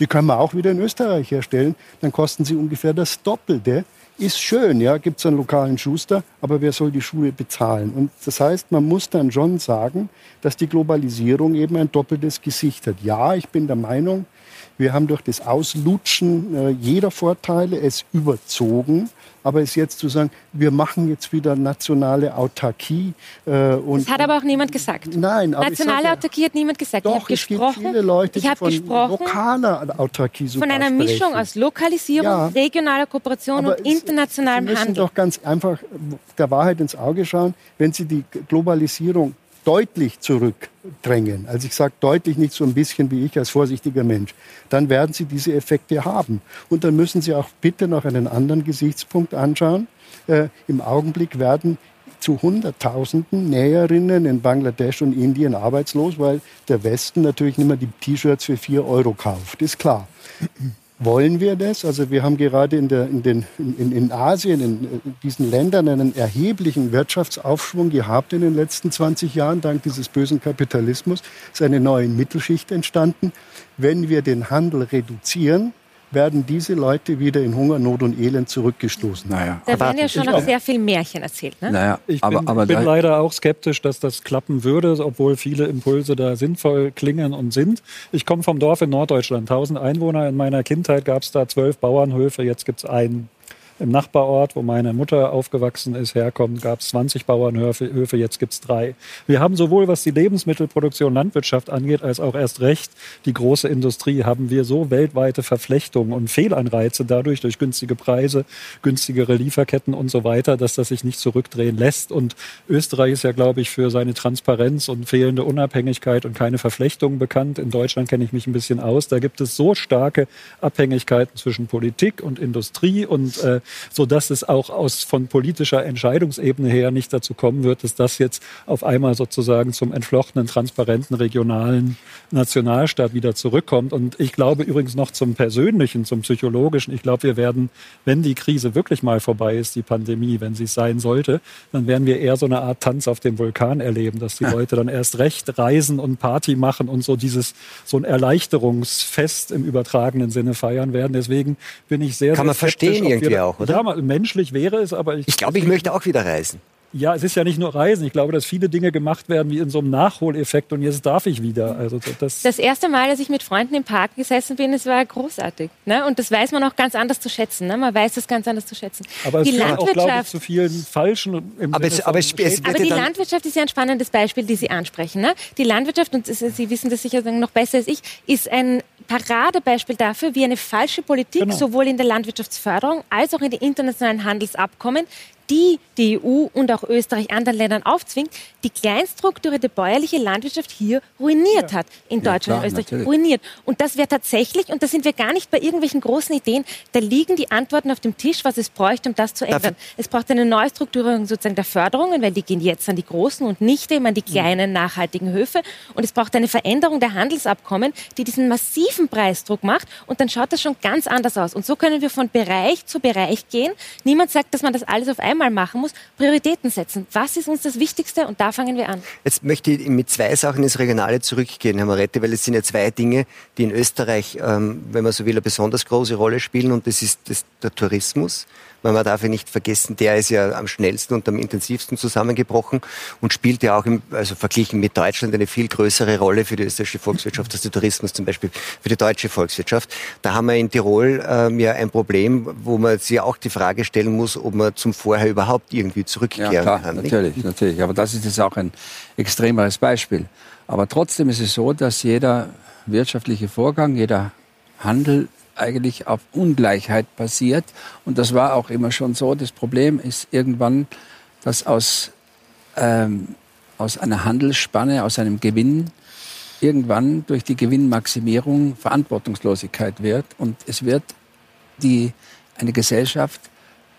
Die können wir auch wieder in Österreich herstellen, dann kosten sie ungefähr das Doppelte. Ist schön, ja, gibt es einen lokalen Schuster, aber wer soll die Schuhe bezahlen? Und das heißt, man muss dann schon sagen, dass die Globalisierung eben ein doppeltes Gesicht hat. Ja, ich bin der Meinung, wir haben durch das Auslutschen äh, jeder Vorteile es überzogen. Aber es jetzt zu sagen, wir machen jetzt wieder nationale Autarkie. Äh, und, das hat aber auch niemand gesagt. Nein, aber nationale sage, Autarkie hat niemand gesagt. Doch, ich es gibt viele Leute, die von lokaler Autarkie Von einer sprechen. Mischung aus Lokalisierung, ja, regionaler Kooperation und internationalem Handel. Sie müssen doch ganz einfach der Wahrheit ins Auge schauen. Wenn Sie die Globalisierung deutlich zurückdrängen, also ich sage deutlich nicht so ein bisschen wie ich als vorsichtiger Mensch, dann werden Sie diese Effekte haben. Und dann müssen Sie auch bitte noch einen anderen Gesichtspunkt anschauen. Äh, Im Augenblick werden zu Hunderttausenden Näherinnen in Bangladesch und Indien arbeitslos, weil der Westen natürlich nicht mehr die T-Shirts für vier Euro kauft. Ist klar. Wollen wir das? Also wir haben gerade in, der, in, den, in, in Asien, in diesen Ländern einen erheblichen Wirtschaftsaufschwung gehabt in den letzten 20 Jahren, dank dieses bösen Kapitalismus. ist eine neue Mittelschicht entstanden. Wenn wir den Handel reduzieren, werden diese Leute wieder in Hunger, Not und Elend zurückgestoßen. Naja, da werden ja schon noch sehr viel Märchen erzählt. Ne? Naja, ich aber, bin, aber bin leider auch skeptisch, dass das klappen würde, obwohl viele Impulse da sinnvoll klingen und sind. Ich komme vom Dorf in Norddeutschland, 1000 Einwohner. In meiner Kindheit gab es da zwölf Bauernhöfe, jetzt gibt es einen im Nachbarort, wo meine Mutter aufgewachsen ist, herkommt, gab es 20 Bauernhöfe, jetzt gibt es drei. Wir haben sowohl, was die Lebensmittelproduktion, Landwirtschaft angeht, als auch erst recht die große Industrie, haben wir so weltweite Verflechtungen und Fehlanreize dadurch, durch günstige Preise, günstigere Lieferketten und so weiter, dass das sich nicht zurückdrehen lässt. Und Österreich ist ja, glaube ich, für seine Transparenz und fehlende Unabhängigkeit und keine Verflechtungen bekannt. In Deutschland kenne ich mich ein bisschen aus. Da gibt es so starke Abhängigkeiten zwischen Politik und Industrie und äh, so dass es auch aus von politischer Entscheidungsebene her nicht dazu kommen wird, dass das jetzt auf einmal sozusagen zum entflochtenen, transparenten, regionalen Nationalstaat wieder zurückkommt. Und ich glaube übrigens noch zum Persönlichen, zum Psychologischen. Ich glaube, wir werden, wenn die Krise wirklich mal vorbei ist, die Pandemie, wenn sie es sein sollte, dann werden wir eher so eine Art Tanz auf dem Vulkan erleben, dass die Leute dann erst recht reisen und Party machen und so dieses, so ein Erleichterungsfest im übertragenen Sinne feiern werden. Deswegen bin ich sehr, Kann sehr man verstehen irgendwie auch oder? Ja, menschlich wäre es, aber ich. Ich glaube, ich möchte auch wieder reisen. Ja, es ist ja nicht nur Reisen. Ich glaube, dass viele Dinge gemacht werden wie in so einem Nachholeffekt und jetzt darf ich wieder. Also das, das erste Mal, als ich mit Freunden im Park gesessen bin, es war großartig. Ne? Und das weiß man auch ganz anders zu schätzen. Ne? Man weiß es ganz anders zu schätzen. Aber es die Landwirtschaft, auch, glaube ich, zu vielen falschen. aber, es, aber, es, es aber die Landwirtschaft ist ja ein spannendes Beispiel, die Sie ansprechen. Ne? Die Landwirtschaft, und Sie wissen das sicher noch besser als ich, ist ein Paradebeispiel dafür, wie eine falsche Politik genau. sowohl in der Landwirtschaftsförderung als auch in den internationalen Handelsabkommen die die EU und auch Österreich anderen Ländern aufzwingt, die kleinstrukturierte bäuerliche Landwirtschaft hier ruiniert ja. hat. In Deutschland ja, klar, und Österreich natürlich. ruiniert. Und das wäre tatsächlich, und da sind wir gar nicht bei irgendwelchen großen Ideen, da liegen die Antworten auf dem Tisch, was es bräuchte, um das zu ändern. Dafür es braucht eine Neustrukturierung sozusagen der Förderungen, weil die gehen jetzt an die großen und nicht eben an die kleinen, nachhaltigen Höfe. Und es braucht eine Veränderung der Handelsabkommen, die diesen massiven Preisdruck macht. Und dann schaut das schon ganz anders aus. Und so können wir von Bereich zu Bereich gehen. Niemand sagt, dass man das alles auf einmal mal machen muss, Prioritäten setzen. Was ist uns das Wichtigste? Und da fangen wir an. Jetzt möchte ich mit zwei Sachen ins Regionale zurückgehen, Herr Moretti, weil es sind ja zwei Dinge, die in Österreich, ähm, wenn man so will, eine besonders große Rolle spielen. Und das ist das, der Tourismus man darf ja nicht vergessen, der ist ja am schnellsten und am intensivsten zusammengebrochen und spielt ja auch, im, also verglichen mit Deutschland, eine viel größere Rolle für die österreichische Volkswirtschaft als der Tourismus zum Beispiel für die deutsche Volkswirtschaft. Da haben wir in Tirol ähm, ja ein Problem, wo man sich auch die Frage stellen muss, ob man zum Vorher überhaupt irgendwie zurückkehren ja, klar, kann. Natürlich, nicht? natürlich. Aber das ist jetzt auch ein extremeres Beispiel. Aber trotzdem ist es so, dass jeder wirtschaftliche Vorgang, jeder Handel eigentlich auf Ungleichheit basiert. Und das war auch immer schon so. Das Problem ist irgendwann, dass aus, ähm, aus einer Handelsspanne, aus einem Gewinn, irgendwann durch die Gewinnmaximierung Verantwortungslosigkeit wird. Und es wird die, eine Gesellschaft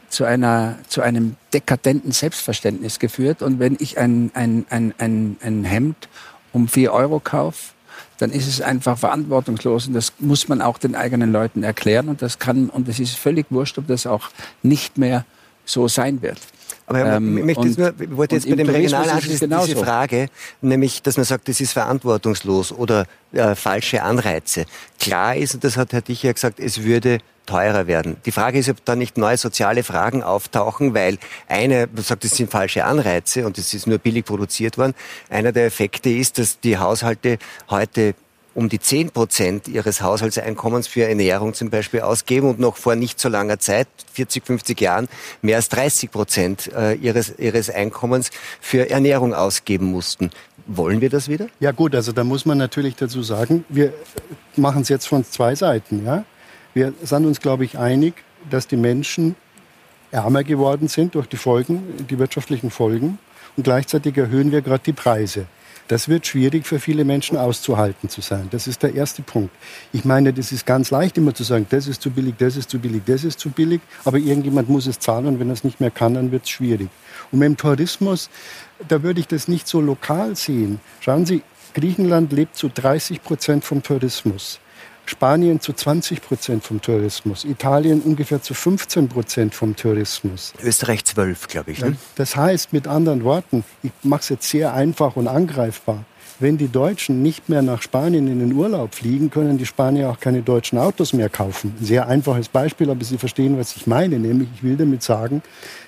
zu, einer, zu einem dekadenten Selbstverständnis geführt. Und wenn ich ein, ein, ein, ein, ein Hemd um vier Euro kaufe, dann ist es einfach verantwortungslos und das muss man auch den eigenen Leuten erklären und das kann und es ist völlig wurscht, ob das auch nicht mehr so sein wird. Aber ähm, ich, möchte und, nur, ich wollte jetzt bei dem Regionalanschluss diese Frage, nämlich, dass man sagt, das ist verantwortungslos oder äh, falsche Anreize. Klar ist, und das hat Herr Dicher gesagt, es würde teurer werden. Die Frage ist, ob da nicht neue soziale Fragen auftauchen, weil eine, man sagt, das sind falsche Anreize und es ist nur billig produziert worden. Einer der Effekte ist, dass die Haushalte heute um die 10 Prozent ihres Haushaltseinkommens für Ernährung zum Beispiel ausgeben und noch vor nicht so langer Zeit, 40, 50 Jahren, mehr als 30 Prozent äh, ihres, ihres Einkommens für Ernährung ausgeben mussten. Wollen wir das wieder? Ja gut, also da muss man natürlich dazu sagen, wir machen es jetzt von zwei Seiten. Ja? Wir sind uns, glaube ich, einig, dass die Menschen ärmer geworden sind durch die Folgen, die wirtschaftlichen Folgen. Und gleichzeitig erhöhen wir gerade die Preise. Das wird schwierig für viele Menschen auszuhalten zu sein. Das ist der erste Punkt. Ich meine, das ist ganz leicht immer zu sagen, das ist zu billig, das ist zu billig, das ist zu billig, aber irgendjemand muss es zahlen und wenn er es nicht mehr kann, dann wird es schwierig. Und mit dem Tourismus, da würde ich das nicht so lokal sehen. Schauen Sie, Griechenland lebt zu 30 Prozent vom Tourismus. Spanien zu 20 Prozent vom Tourismus, Italien ungefähr zu 15 Prozent vom Tourismus. Österreich 12, glaube ich. Ne? Das heißt mit anderen Worten, ich mache es jetzt sehr einfach und angreifbar. Wenn die Deutschen nicht mehr nach Spanien in den Urlaub fliegen, können die Spanier auch keine deutschen Autos mehr kaufen. Ein sehr einfaches Beispiel, aber Sie verstehen, was ich meine. Nämlich, ich will damit sagen,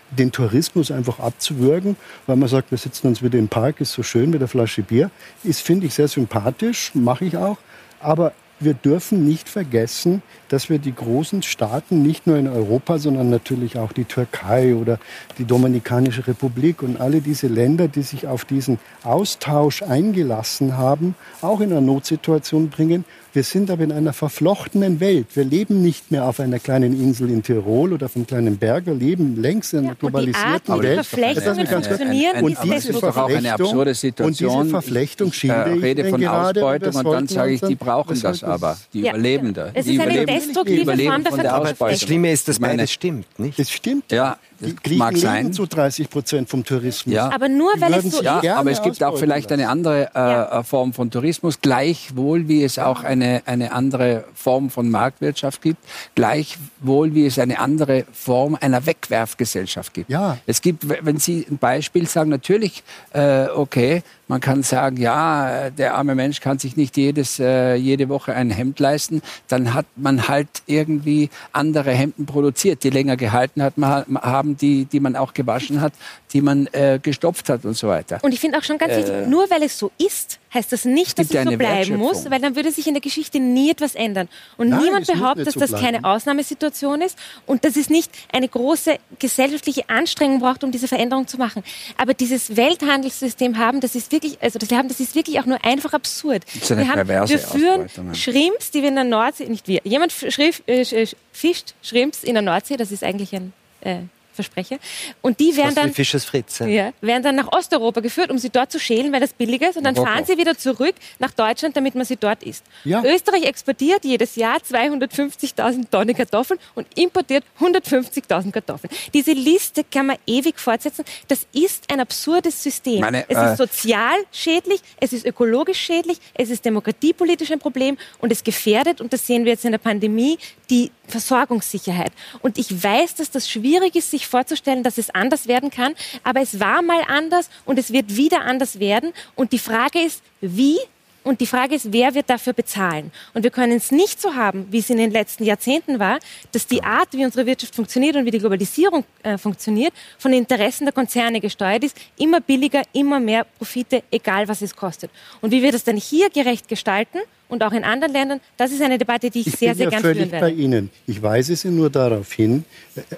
den Tourismus einfach abzuwürgen, weil man sagt, wir sitzen uns wieder im Park, ist so schön mit der Flasche Bier, ist, finde ich, sehr sympathisch, mache ich auch. Aber wir dürfen nicht vergessen, dass wir die großen Staaten nicht nur in Europa, sondern natürlich auch die Türkei oder die Dominikanische Republik und alle diese Länder, die sich auf diesen Austausch eingelassen haben, auch in eine Notsituation bringen, wir sind aber in einer verflochtenen Welt. Wir leben nicht mehr auf einer kleinen Insel in Tirol oder auf einem kleinen Berg. Wir leben längst in einer ja, globalisierten und die Art, Welt. Verflechtungen funktionieren. Und diese Verflechtung, eine absurde Situation. Und diese Verflechtung schilde ich rede von Ausbeutung und dann sage ich, die brauchen das aber. Die ja, überleben da. Es ist eine destruktive Form der Vertragsverpflichtung. Das Schlimme ist, dass beides stimmt, nicht? Das stimmt. Ja, die Griechen mag sein. zu 30 Prozent vom Tourismus. Ja. Aber nur weil es so ja, ist. Aber es gibt auch vielleicht eine andere äh, ja. Äh, Form von Tourismus, gleichwohl wie es auch eine, eine andere Form von Marktwirtschaft gibt, gleichwohl wie es eine andere Form einer Wegwerfgesellschaft gibt. Ja. Es gibt, wenn Sie ein Beispiel sagen, natürlich, äh, okay, man kann sagen, ja, der arme Mensch kann sich nicht jedes, äh, jede Woche ein Hemd leisten. Dann hat man halt irgendwie andere Hemden produziert, die länger gehalten hat, haben, die, die man auch gewaschen hat, die man äh, gestopft hat und so weiter. Und ich finde auch schon ganz wichtig, äh, nur weil es so ist, heißt das nicht, dass es so bleiben muss, weil dann würde sich in der Geschichte nie etwas ändern. Und Nein, niemand behauptet, dass das keine Ausnahmesituation ist und dass es nicht eine große gesellschaftliche Anstrengung braucht, um diese Veränderung zu machen. Aber dieses Welthandelssystem haben, das ist wirklich, also das haben, das ist wirklich auch nur einfach absurd. wir, haben, wir führen Schrimps, die wir in der Nordsee, nicht wir, jemand schrift, äh, fischt Schrimps in der Nordsee, das ist eigentlich ein äh, verspreche. Und die werden dann, Fischers Fritz, ja. ja. werden dann nach Osteuropa geführt, um sie dort zu schälen, weil das billiger ist. Und dann fahren sie wieder zurück nach Deutschland, damit man sie dort isst. Ja. Österreich exportiert jedes Jahr 250.000 Tonnen Kartoffeln und importiert 150.000 Kartoffeln. Diese Liste kann man ewig fortsetzen. Das ist ein absurdes System. Meine, es äh, ist sozial schädlich, es ist ökologisch schädlich, es ist demokratiepolitisch ein Problem und es gefährdet, und das sehen wir jetzt in der Pandemie, die Versorgungssicherheit. Und ich weiß, dass das schwierig ist, sich vorzustellen, dass es anders werden kann. Aber es war mal anders und es wird wieder anders werden. Und die Frage ist, wie und die Frage ist, wer wird dafür bezahlen? Und wir können es nicht so haben, wie es in den letzten Jahrzehnten war, dass die Art, wie unsere Wirtschaft funktioniert und wie die Globalisierung äh, funktioniert, von den Interessen der Konzerne gesteuert ist. Immer billiger, immer mehr Profite, egal was es kostet. Und wie wir das dann hier gerecht gestalten und auch in anderen Ländern, das ist eine Debatte, die ich, ich sehr, sehr ja gern führen werde. bei Ihnen. Ich weise Sie nur darauf hin,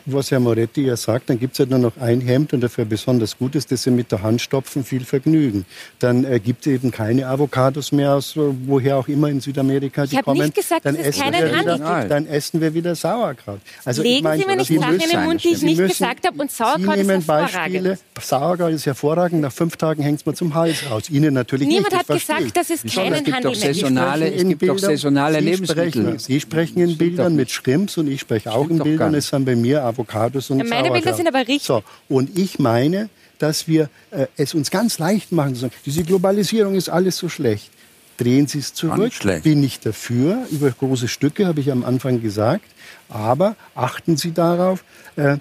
was Herr Moretti ja sagt, dann gibt es halt nur noch ein Hemd und dafür besonders gut ist, dass Sie mit der Hand stopfen, viel Vergnügen. Dann äh, gibt es eben keine Avocados mehr aus woher auch immer in Südamerika die ich kommen. Nicht gesagt, dann, dass essen es keinen wir wieder, dann essen wir wieder Sauerkraut. Also Legen ich mein, Sie mir nicht Sachen in den Mund, die ich nicht müssen, gesagt habe und Sauerkraut Sie nehmen ist Beispiele. Sauerkraut ist hervorragend, nach fünf Tagen hängt es mir zum Hals raus. Ihnen natürlich Niemand nicht. Niemand hat gesagt, dass es keinen Handel mehr gibt. Es gibt doch saisonale Sie Lebensmittel. Sprechen, Sie sprechen in Bildern mit Shrimps und ich spreche auch in Bildern. Es sind bei mir Avocados und ja, Meine Sauerkraut. Bilder sind aber richtig. So, und ich meine, dass wir äh, es uns ganz leicht machen, zu sagen, diese Globalisierung ist alles so schlecht. Drehen Sie es zurück. Bin ich dafür. Über große Stücke habe ich am Anfang gesagt. Aber achten Sie darauf, äh,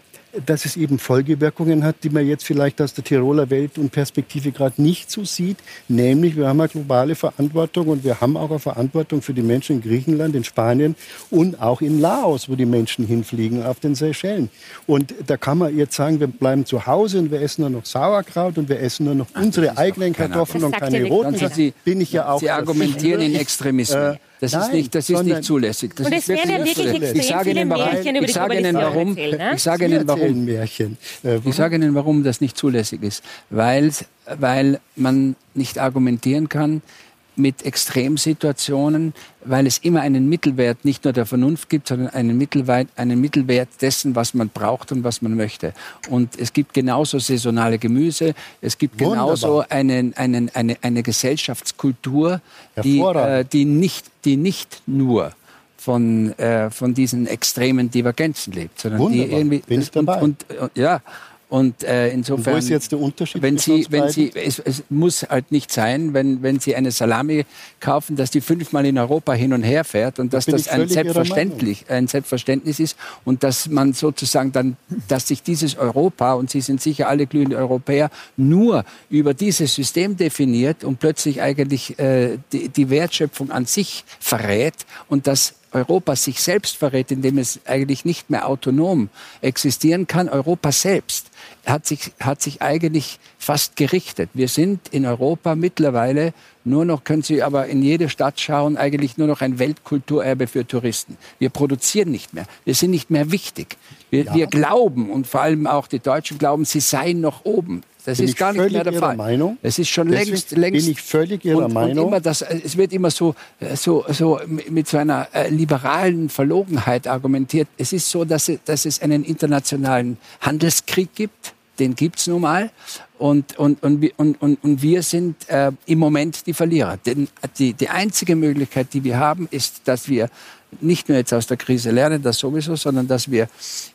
dass es eben Folgewirkungen hat, die man jetzt vielleicht aus der Tiroler Welt und Perspektive gerade nicht so sieht. Nämlich, wir haben eine globale Verantwortung und wir haben auch eine Verantwortung für die Menschen in Griechenland, in Spanien und auch in Laos, wo die Menschen hinfliegen, auf den Seychellen. Und da kann man jetzt sagen, wir bleiben zu Hause und wir essen nur noch Sauerkraut und wir essen nur noch Ach, unsere eigenen Kartoffeln und keine roten. Sie, bin ich ja auch. Sie argumentieren in Extremismus. Äh, das Nein, ist nicht, das ist nicht zulässig. Das und es werden ja wirklich extrem ich sage Ihnen, warum, ich sage Ihnen, warum, ne? ich sage Ihnen, warum, äh, ich sage Ihnen, warum das nicht zulässig ist. Weil, weil man nicht argumentieren kann, mit Extremsituationen, weil es immer einen Mittelwert nicht nur der Vernunft gibt, sondern einen Mittelwert, einen Mittelwert dessen, was man braucht und was man möchte. Und es gibt genauso saisonale Gemüse, es gibt Wunderbar. genauso einen, einen, eine, eine Gesellschaftskultur, die, äh, die, nicht, die nicht nur von, äh, von diesen extremen Divergenzen lebt, sondern Wunderbar. die irgendwie Bin ich dabei. Und, und, ja und äh, insofern. Und wo ist jetzt der Unterschied? Wenn Sie, wenn Sie, es, es, muss halt nicht sein, wenn, wenn Sie eine Salami kaufen, dass die fünfmal in Europa hin und her fährt und dass das ein selbstverständlich, ein Selbstverständnis ist und dass man sozusagen dann, dass sich dieses Europa und Sie sind sicher alle glühende Europäer nur über dieses System definiert und plötzlich eigentlich äh, die, die Wertschöpfung an sich verrät und dass Europa sich selbst verrät, indem es eigentlich nicht mehr autonom existieren kann. Europa selbst hat sich, hat sich eigentlich fast gerichtet. Wir sind in Europa mittlerweile nur noch, können Sie aber in jede Stadt schauen, eigentlich nur noch ein Weltkulturerbe für Touristen. Wir produzieren nicht mehr. Wir sind nicht mehr wichtig. Wir, ja. wir glauben und vor allem auch die Deutschen glauben, sie seien noch oben. Das bin ist gar nicht mehr der Fall. Meinung. Es ist schon längst, längst. Bin ich völlig Ihrer und, Meinung. Und immer das, es wird immer so, so, so mit so einer äh, liberalen Verlogenheit argumentiert. Es ist so, dass, dass es einen internationalen Handelskrieg gibt. Den gibt es nun mal. Und, und, und, und, und, wir sind äh, im Moment die Verlierer. Denn die, die einzige Möglichkeit, die wir haben, ist, dass wir nicht nur jetzt aus der Krise lernen, das sowieso, sondern dass wir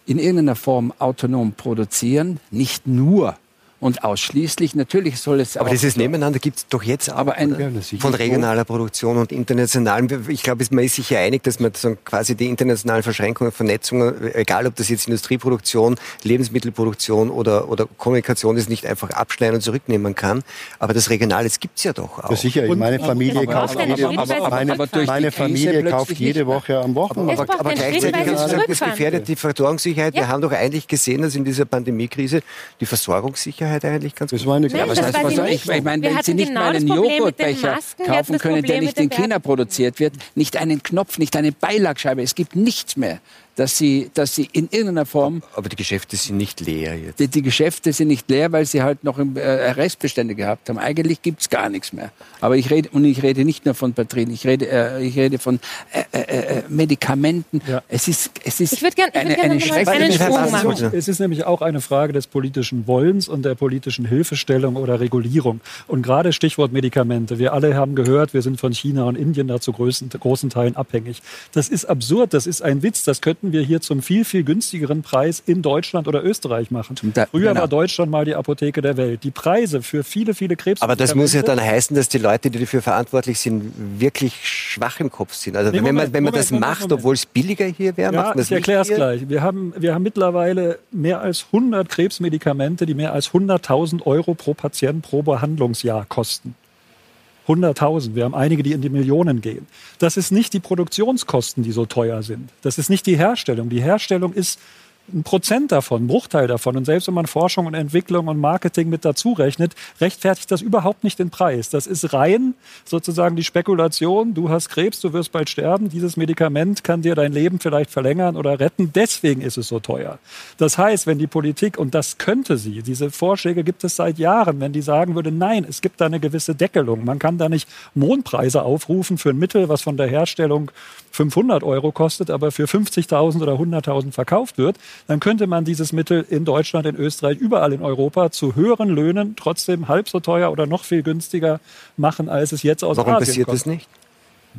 in irgendeiner Form autonom produzieren, nicht nur und ausschließlich. Natürlich soll es aber dieses Nebeneinander gibt es doch jetzt auch, aber ein, von regionaler Produktion und internationalen. Ich glaube, man ist sich ja einig, dass man so quasi die internationalen Verschränkungen, Vernetzungen, egal ob das jetzt Industrieproduktion, Lebensmittelproduktion oder, oder Kommunikation ist, nicht einfach abschneiden und zurücknehmen kann. Aber das Regionale gibt es ja doch auch. Ja, sicher, und, meine Familie aber, kauft jede, aber, meine, meine Familie kauft jede Woche am Wochenende. Aber, aber gleichzeitig du sagen, das gefährdet die Versorgungssicherheit. Ja. Wir haben doch eigentlich gesehen, dass in dieser Pandemiekrise die Versorgungssicherheit Sicherheit eigentlich ganz das War eine Nein, das heißt, was ich, ich meine, wenn Sie nicht genau mal einen Joghurtbecher kaufen können, der nicht in China produziert wird, nicht einen Knopf, nicht eine Beilagscheibe, es gibt nichts mehr dass sie, dass sie in irgendeiner Form. Aber die Geschäfte sind nicht leer jetzt. Die, die Geschäfte sind nicht leer, weil sie halt noch äh, Restbestände gehabt haben. Eigentlich gibt's gar nichts mehr. Aber ich rede, und ich rede nicht nur von Batterien, ich rede, äh, ich rede von äh, äh, äh Medikamenten. Ja. Es ist, es ist ich gern, ich eine, eine schreckliche Es ist nämlich auch eine Frage des politischen Wollens und der politischen Hilfestellung oder Regulierung. Und gerade Stichwort Medikamente. Wir alle haben gehört, wir sind von China und Indien da zu größten, großen Teilen abhängig. Das ist absurd, das ist ein Witz, das könnten könnten wir hier zum viel, viel günstigeren Preis in Deutschland oder Österreich machen. Früher genau. war Deutschland mal die Apotheke der Welt. Die Preise für viele, viele Krebs. Aber das muss ja dann heißen, dass die Leute, die dafür verantwortlich sind, wirklich schwach im Kopf sind. Also nee, wenn, man, wenn man das Moment, macht, obwohl es billiger hier wäre, ja, macht man es Ich erkläre es gleich. Wir haben, wir haben mittlerweile mehr als 100 Krebsmedikamente, die mehr als 100.000 Euro pro Patient pro Behandlungsjahr kosten. 100.000. Wir haben einige, die in die Millionen gehen. Das ist nicht die Produktionskosten, die so teuer sind. Das ist nicht die Herstellung. Die Herstellung ist ein Prozent davon, ein Bruchteil davon. Und selbst wenn man Forschung und Entwicklung und Marketing mit dazu rechnet, rechtfertigt das überhaupt nicht den Preis. Das ist rein sozusagen die Spekulation. Du hast Krebs, du wirst bald sterben. Dieses Medikament kann dir dein Leben vielleicht verlängern oder retten. Deswegen ist es so teuer. Das heißt, wenn die Politik, und das könnte sie, diese Vorschläge gibt es seit Jahren, wenn die sagen würde, nein, es gibt da eine gewisse Deckelung. Man kann da nicht Mondpreise aufrufen für ein Mittel, was von der Herstellung 500 Euro kostet, aber für 50.000 oder 100.000 verkauft wird, dann könnte man dieses Mittel in Deutschland, in Österreich, überall in Europa zu höheren Löhnen trotzdem halb so teuer oder noch viel günstiger machen, als es jetzt aus Warum Asien passiert kommt. das nicht?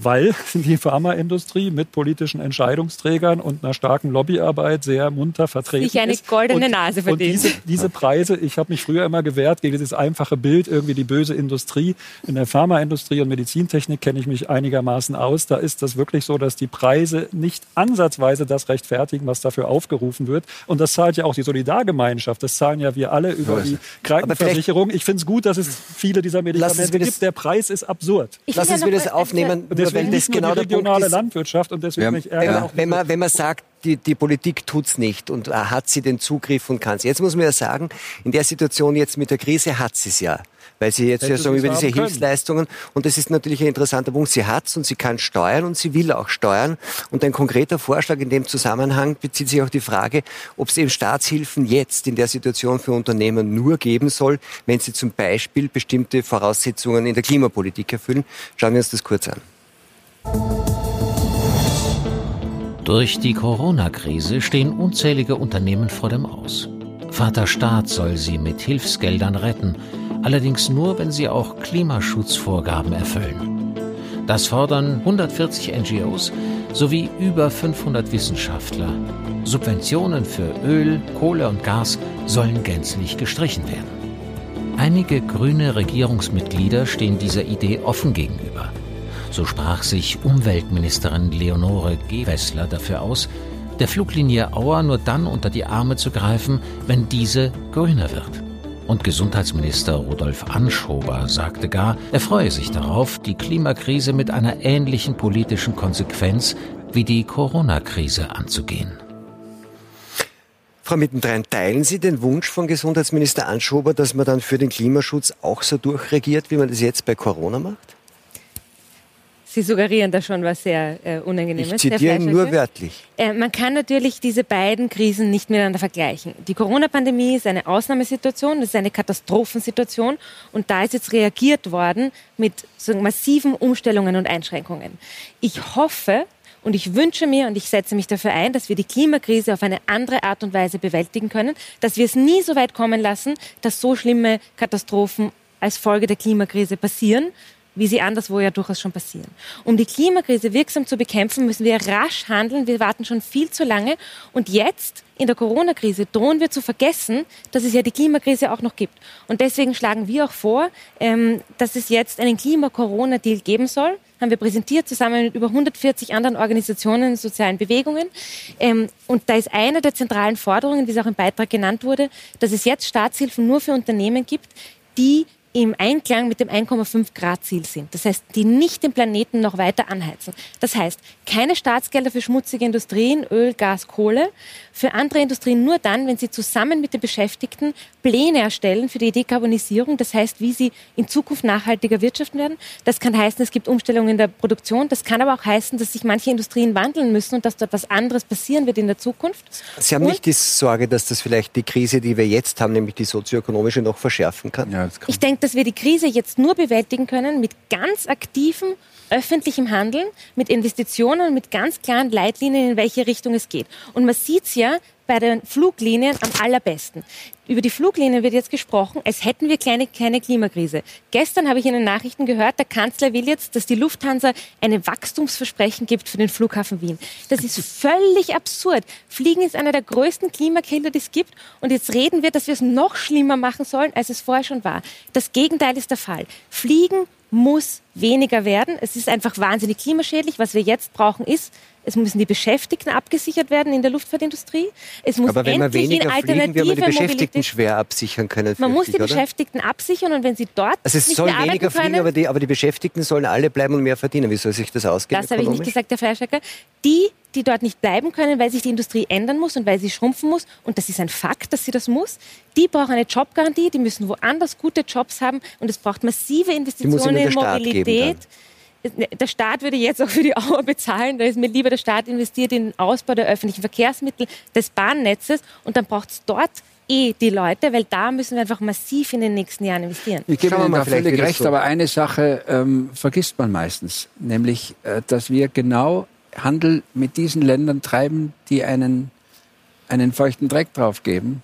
Weil die Pharmaindustrie mit politischen Entscheidungsträgern und einer starken Lobbyarbeit sehr munter vertreten ist. Ich eine goldene und, Nase verdient. Und diese, diese Preise, ich habe mich früher immer gewehrt gegen dieses einfache Bild, irgendwie die böse Industrie. In der Pharmaindustrie und Medizintechnik kenne ich mich einigermaßen aus. Da ist das wirklich so, dass die Preise nicht ansatzweise das rechtfertigen, was dafür aufgerufen wird. Und das zahlt ja auch die Solidargemeinschaft. Das zahlen ja wir alle über die Krankenversicherung. Ich finde es gut, dass es viele dieser Medikamente gibt. Der Preis ist absurd. Lass uns ja das aufnehmen deswegen das genau die regionale ist, Landwirtschaft und deswegen ja, ärgere ja. wenn, man, wenn man sagt, die, die Politik tut's nicht und äh, hat sie den Zugriff und kann sie. Jetzt muss man ja sagen, in der Situation jetzt mit der Krise hat sie es ja weil sie jetzt Hätte ja so über diese Hilfsleistungen und das ist natürlich ein interessanter Punkt. Sie hat's und sie kann steuern und sie will auch steuern. Und ein konkreter Vorschlag in dem Zusammenhang bezieht sich auch die Frage, ob es eben Staatshilfen jetzt in der Situation für Unternehmen nur geben soll, wenn sie zum Beispiel bestimmte Voraussetzungen in der Klimapolitik erfüllen. Schauen wir uns das kurz an. Durch die Corona-Krise stehen unzählige Unternehmen vor dem Aus. Vater Staat soll sie mit Hilfsgeldern retten, allerdings nur, wenn sie auch Klimaschutzvorgaben erfüllen. Das fordern 140 NGOs sowie über 500 Wissenschaftler. Subventionen für Öl, Kohle und Gas sollen gänzlich gestrichen werden. Einige grüne Regierungsmitglieder stehen dieser Idee offen gegenüber. So sprach sich Umweltministerin Leonore Gewessler dafür aus, der Fluglinie Auer nur dann unter die Arme zu greifen, wenn diese grüner wird. Und Gesundheitsminister Rudolf Anschober sagte gar, er freue sich darauf, die Klimakrise mit einer ähnlichen politischen Konsequenz wie die Corona-Krise anzugehen. Frau Mittendrein, teilen Sie den Wunsch von Gesundheitsminister Anschober, dass man dann für den Klimaschutz auch so durchregiert, wie man das jetzt bei Corona macht? Sie suggerieren da schon was sehr äh, Unangenehmes. Ich zitiere nur wörtlich. Äh, man kann natürlich diese beiden Krisen nicht miteinander vergleichen. Die Corona-Pandemie ist eine Ausnahmesituation, das ist eine Katastrophensituation und da ist jetzt reagiert worden mit so massiven Umstellungen und Einschränkungen. Ich hoffe, und ich wünsche mir und ich setze mich dafür ein, dass wir die Klimakrise auf eine andere Art und Weise bewältigen können, dass wir es nie so weit kommen lassen, dass so schlimme Katastrophen als Folge der Klimakrise passieren, wie sie anderswo ja durchaus schon passieren. Um die Klimakrise wirksam zu bekämpfen, müssen wir rasch handeln. Wir warten schon viel zu lange. Und jetzt, in der Corona-Krise, drohen wir zu vergessen, dass es ja die Klimakrise auch noch gibt. Und deswegen schlagen wir auch vor, ähm, dass es jetzt einen Klima-Corona-Deal geben soll. Haben wir präsentiert, zusammen mit über 140 anderen Organisationen und sozialen Bewegungen. Ähm, und da ist eine der zentralen Forderungen, wie es auch im Beitrag genannt wurde, dass es jetzt Staatshilfen nur für Unternehmen gibt, die im Einklang mit dem 1,5 Grad Ziel sind. Das heißt, die nicht den Planeten noch weiter anheizen. Das heißt, keine Staatsgelder für schmutzige Industrien, Öl, Gas, Kohle. Für andere Industrien nur dann, wenn sie zusammen mit den Beschäftigten Pläne erstellen für die Dekarbonisierung. Das heißt, wie sie in Zukunft nachhaltiger wirtschaften werden. Das kann heißen, es gibt Umstellungen in der Produktion. Das kann aber auch heißen, dass sich manche Industrien wandeln müssen und dass dort was anderes passieren wird in der Zukunft. Sie haben und nicht die Sorge, dass das vielleicht die Krise, die wir jetzt haben, nämlich die sozioökonomische, noch verschärfen kann? Ja, kann. Ich denke, dass wir die Krise jetzt nur bewältigen können mit ganz aktivem öffentlichem Handeln, mit Investitionen mit ganz klaren Leitlinien, in welche Richtung es geht. Und man sieht es ja, bei den Fluglinien am allerbesten. Über die Fluglinien wird jetzt gesprochen, als hätten wir kleine, keine Klimakrise. Gestern habe ich in den Nachrichten gehört, der Kanzler will jetzt, dass die Lufthansa eine Wachstumsversprechen gibt für den Flughafen Wien. Das ist völlig absurd. Fliegen ist einer der größten Klimakiller, die es gibt. Und jetzt reden wir, dass wir es noch schlimmer machen sollen, als es vorher schon war. Das Gegenteil ist der Fall. Fliegen muss weniger werden. Es ist einfach wahnsinnig klimaschädlich. Was wir jetzt brauchen, ist es müssen die Beschäftigten abgesichert werden in der Luftfahrtindustrie. Es muss Aber wenn wir weniger fliegen, wir die Beschäftigten Mobilität. schwer absichern können. Man muss die oder? Beschäftigten absichern und wenn sie dort Also es soll weniger fliegen, aber die, aber die Beschäftigten sollen alle bleiben und mehr verdienen. Wie soll sich das ausgehen? Das habe ich nicht gesagt, Herr Fleischhacker. Die, die dort nicht bleiben können, weil sich die Industrie ändern muss und weil sie schrumpfen muss, und das ist ein Fakt, dass sie das muss, die brauchen eine Jobgarantie, die müssen woanders gute Jobs haben und es braucht massive Investitionen in Mobilität der Staat würde jetzt auch für die Auer bezahlen. Da ist mir lieber, der Staat investiert in den Ausbau der öffentlichen Verkehrsmittel, des Bahnnetzes und dann braucht es dort eh die Leute, weil da müssen wir einfach massiv in den nächsten Jahren investieren. Ich gebe Ihnen da völlig recht, so. aber eine Sache ähm, vergisst man meistens, nämlich, äh, dass wir genau Handel mit diesen Ländern treiben, die einen, einen feuchten Dreck drauf geben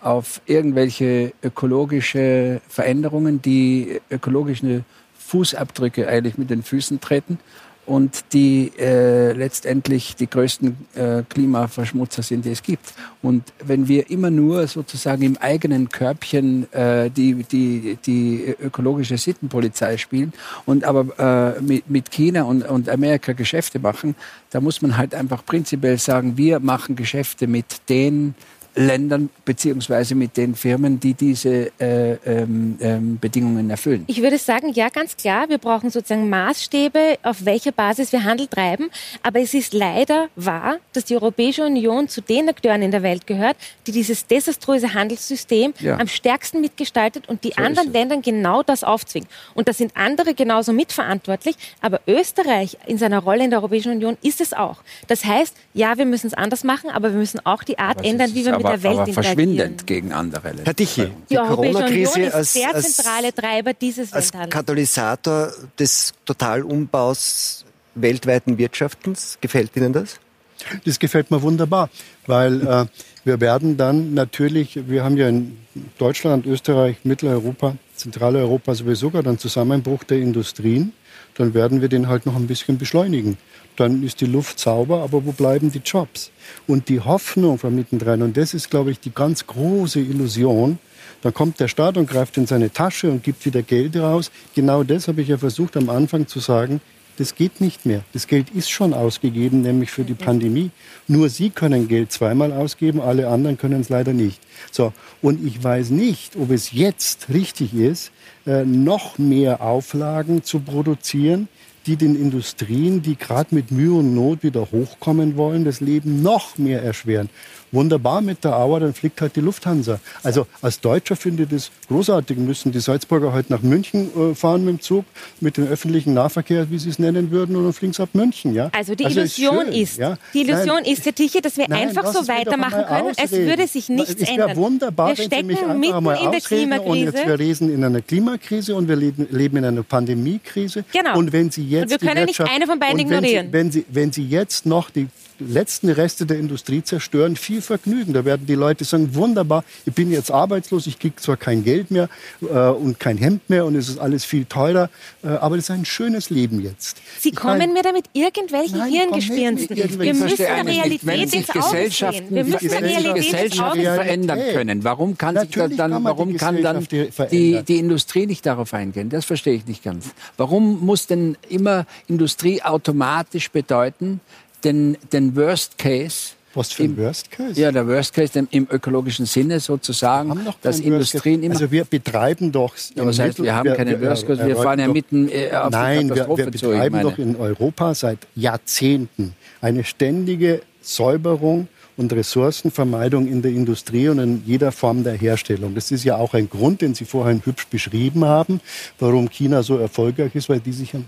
auf irgendwelche ökologische Veränderungen, die ökologische Fußabdrücke eigentlich mit den Füßen treten und die äh, letztendlich die größten äh, Klimaverschmutzer sind, die es gibt. Und wenn wir immer nur sozusagen im eigenen Körbchen äh, die, die, die ökologische Sittenpolizei spielen und aber äh, mit, mit China und, und Amerika Geschäfte machen, da muss man halt einfach prinzipiell sagen, wir machen Geschäfte mit den Ländern beziehungsweise mit den Firmen, die diese äh, ähm, ähm, Bedingungen erfüllen? Ich würde sagen, ja, ganz klar. Wir brauchen sozusagen Maßstäbe, auf welcher Basis wir Handel treiben. Aber es ist leider wahr, dass die Europäische Union zu den Akteuren in der Welt gehört, die dieses desaströse Handelssystem ja. am stärksten mitgestaltet und die so anderen Ländern genau das aufzwingen. Und da sind andere genauso mitverantwortlich. Aber Österreich in seiner Rolle in der Europäischen Union ist es auch. Das heißt, ja, wir müssen es anders machen, aber wir müssen auch die Art ändern, wie wir mit aber, der Welt aber verschwindend gegen andere Länder. Herr Tichy, die, die Corona-Krise ist der zentrale Treiber dieses als Katalysator des Totalumbaus weltweiten Wirtschaftens. Gefällt Ihnen das? Das gefällt mir wunderbar, weil äh, wir werden dann natürlich, wir haben ja in Deutschland, Österreich, Mitteleuropa, Zentraleuropa sowieso gerade einen Zusammenbruch der Industrien, dann werden wir den halt noch ein bisschen beschleunigen dann ist die Luft sauber, aber wo bleiben die Jobs? Und die Hoffnung von mittendrin, und das ist, glaube ich, die ganz große Illusion, da kommt der Staat und greift in seine Tasche und gibt wieder Geld raus. Genau das habe ich ja versucht am Anfang zu sagen. Das geht nicht mehr. Das Geld ist schon ausgegeben, nämlich für die Pandemie. Nur Sie können Geld zweimal ausgeben, alle anderen können es leider nicht. So, und ich weiß nicht, ob es jetzt richtig ist, äh, noch mehr Auflagen zu produzieren, die den Industrien, die gerade mit Mühe und Not wieder hochkommen wollen, das Leben noch mehr erschweren wunderbar mit der Auer, dann fliegt halt die Lufthansa. Also als Deutscher finde ich das großartig. Müssen die Salzburger heute halt nach München äh, fahren mit dem Zug, mit dem öffentlichen Nahverkehr, wie sie es nennen würden, und dann fliegen sie ab München. Ja? Also die also Illusion ist, ist ja? die Illusion nein, ist, Herr Tiche, dass wir nein, einfach so weitermachen können, es würde sich nichts es ändern. wunderbar, wir stecken mitten in der Klimakrise. Und jetzt, wir lesen in einer Klimakrise und wir leben, leben in einer Pandemiekrise. Genau. Und wenn Sie jetzt und wir können nicht eine von beiden ignorieren. Sie, wenn, Sie, wenn Sie jetzt noch die letzten Reste der Industrie zerstören, viel Vergnügen. Da werden die Leute sagen, wunderbar, ich bin jetzt arbeitslos, ich kriege zwar kein Geld mehr äh, und kein Hemd mehr und es ist alles viel teurer, äh, aber das ist ein schönes Leben jetzt. Sie ich kommen mein, mir damit irgendwelchen nein, Hirngespinsten. Wir müssen der Realität ins Auge sehen. Wir müssen der Realität Gesellschaften verändern können. Warum kann sich das dann, kann warum kann dann die, die Industrie nicht darauf eingehen? Das verstehe ich nicht ganz. Warum muss denn immer Industrie automatisch bedeuten, den, den Worst Case. Was für ein Worst Case? Ja, der Worst Case im ökologischen Sinne sozusagen, dass Industrien immer... Also wir betreiben doch... Ja, was heißt, wir haben wir, keinen Worst Case, wir fahren ja mitten äh, auf Nein, die Katastrophe wir, wir betreiben zu, doch in Europa seit Jahrzehnten eine ständige Säuberung und Ressourcenvermeidung in der Industrie und in jeder Form der Herstellung. Das ist ja auch ein Grund, den Sie vorhin hübsch beschrieben haben, warum China so erfolgreich ist, weil die sich Dreck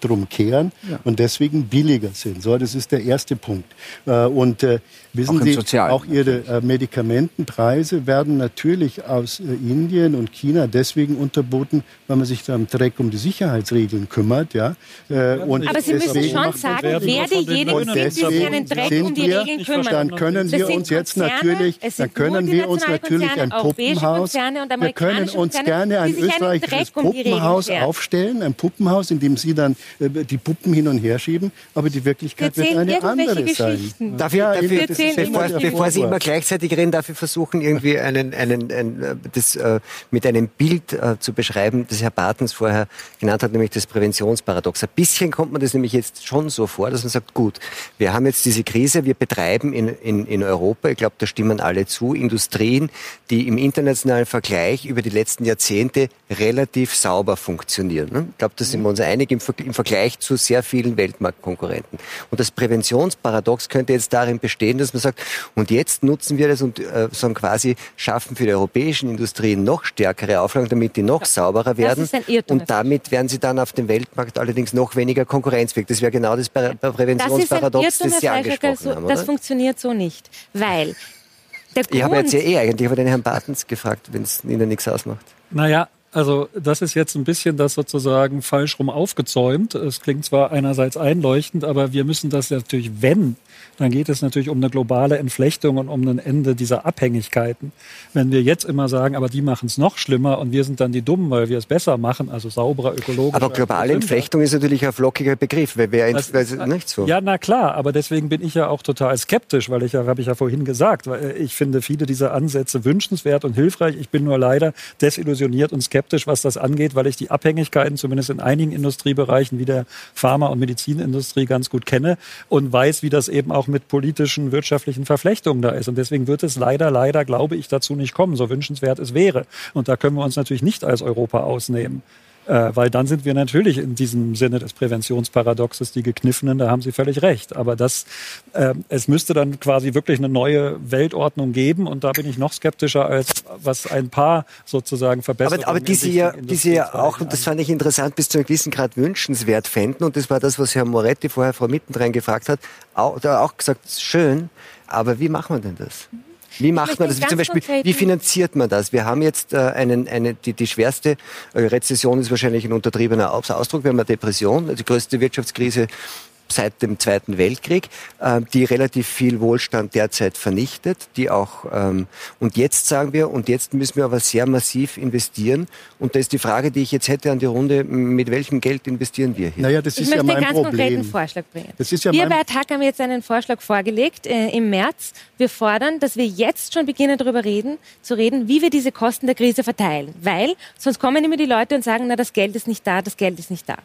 drum kehren ja. und deswegen billiger sind. So, das ist der erste Punkt. Äh, und äh, wissen auch Sie, Sozialen, auch Ihre äh, Medikamentenpreise werden natürlich aus äh, Indien und China deswegen unterboten, weil man sich da am Dreck um die Sicherheitsregeln kümmert. Ja? Äh, und Aber Sie müssen schon sagen, wer diejenigen sind, die sich den Dreck um die Regeln kümmern. Dann können wir uns jetzt natürlich, dann können wir uns natürlich ein Puppenhaus, wir können uns gerne ein österreichisches Puppenhaus aufstellen, ein Puppenhaus, in dem Sie dann die Puppen hin und her schieben, aber die Wirklichkeit wird eine andere sein. Darf ich, ja, dafür, bevor, bevor Sie immer gleichzeitig reden, darf ich versuchen, irgendwie einen, einen, ein, das äh, mit einem Bild äh, zu beschreiben, das Herr Bartens vorher genannt hat, nämlich das Präventionsparadox. Ein bisschen kommt man das nämlich jetzt schon so vor, dass man sagt, gut, wir haben jetzt diese Krise, wir betreiben in, in, in Europa, ich glaube, da stimmen alle zu, Industrien, die im internationalen Vergleich über die letzten Jahrzehnte relativ sauber funktionieren. Ne? Ich glaube, da sind wir uns einig im, im Vergleich zu sehr vielen Weltmarktkonkurrenten. Und das Präventionsparadox könnte jetzt darin bestehen, dass man sagt, und jetzt nutzen wir das und äh, sagen quasi schaffen für die europäischen Industrien noch stärkere Auflagen, damit die noch ja, sauberer werden. Und damit werden sie dann auf dem Weltmarkt allerdings noch weniger konkurrenzfähig. Das wäre genau das Präventionsparadox, das, das Sie angesprochen so, haben. Oder? Das funktioniert so nicht, weil der ich habe jetzt ja eh eigentlich über den Herrn Bartens gefragt, wenn es Ihnen nichts ausmacht. Naja, also das ist jetzt ein bisschen das sozusagen falsch rum aufgezäumt. Es klingt zwar einerseits einleuchtend, aber wir müssen das natürlich, wenn dann geht es natürlich um eine globale Entflechtung und um ein Ende dieser Abhängigkeiten. Wenn wir jetzt immer sagen, aber die machen es noch schlimmer und wir sind dann die Dummen, weil wir es besser machen, also sauberer, ökologisch. Aber globale Entflechtung ist natürlich ein flockiger Begriff, weil wir das, das, nicht so. Ja, na klar, aber deswegen bin ich ja auch total skeptisch, weil ich ja, habe ich ja vorhin gesagt, weil ich finde viele dieser Ansätze wünschenswert und hilfreich. Ich bin nur leider desillusioniert und skeptisch, was das angeht, weil ich die Abhängigkeiten zumindest in einigen Industriebereichen wie der Pharma- und Medizinindustrie ganz gut kenne und weiß, wie das eben auch mit politischen, wirtschaftlichen Verflechtungen da ist. Und deswegen wird es leider, leider, glaube ich, dazu nicht kommen, so wünschenswert es wäre. Und da können wir uns natürlich nicht als Europa ausnehmen. Äh, weil dann sind wir natürlich in diesem Sinne des Präventionsparadoxes die Gekniffenen, da haben Sie völlig recht. Aber das, äh, es müsste dann quasi wirklich eine neue Weltordnung geben und da bin ich noch skeptischer als was ein paar sozusagen Verbesserungen. Aber, aber die Sie ja, die Sie ja auch, und das fand ich interessant, bis zu einem gewissen Grad wünschenswert fänden und das war das, was Herr Moretti vorher Frau Mittendrein gefragt hat, auch, da auch gesagt, schön, aber wie machen wir denn das? Wie macht man das? Wie zum Beispiel, wie finanziert man das? Wir haben jetzt äh, einen, eine, die, die schwerste äh, Rezession ist wahrscheinlich ein untertriebener Ausdruck. Wir haben eine Depression, die größte Wirtschaftskrise seit dem Zweiten Weltkrieg, äh, die relativ viel Wohlstand derzeit vernichtet, die auch ähm, und jetzt sagen wir und jetzt müssen wir aber sehr massiv investieren und da ist die Frage, die ich jetzt hätte an die Runde, mit welchem Geld investieren wir hier? Naja, das ist ich ja möchte einen ganz Problem. konkreten Vorschlag bringen. Das ist ja wir bei Attac haben jetzt einen Vorschlag vorgelegt äh, im März. Wir fordern, dass wir jetzt schon beginnen darüber reden, zu reden, wie wir diese Kosten der Krise verteilen, weil sonst kommen immer die Leute und sagen, na das Geld ist nicht da, das Geld ist nicht da.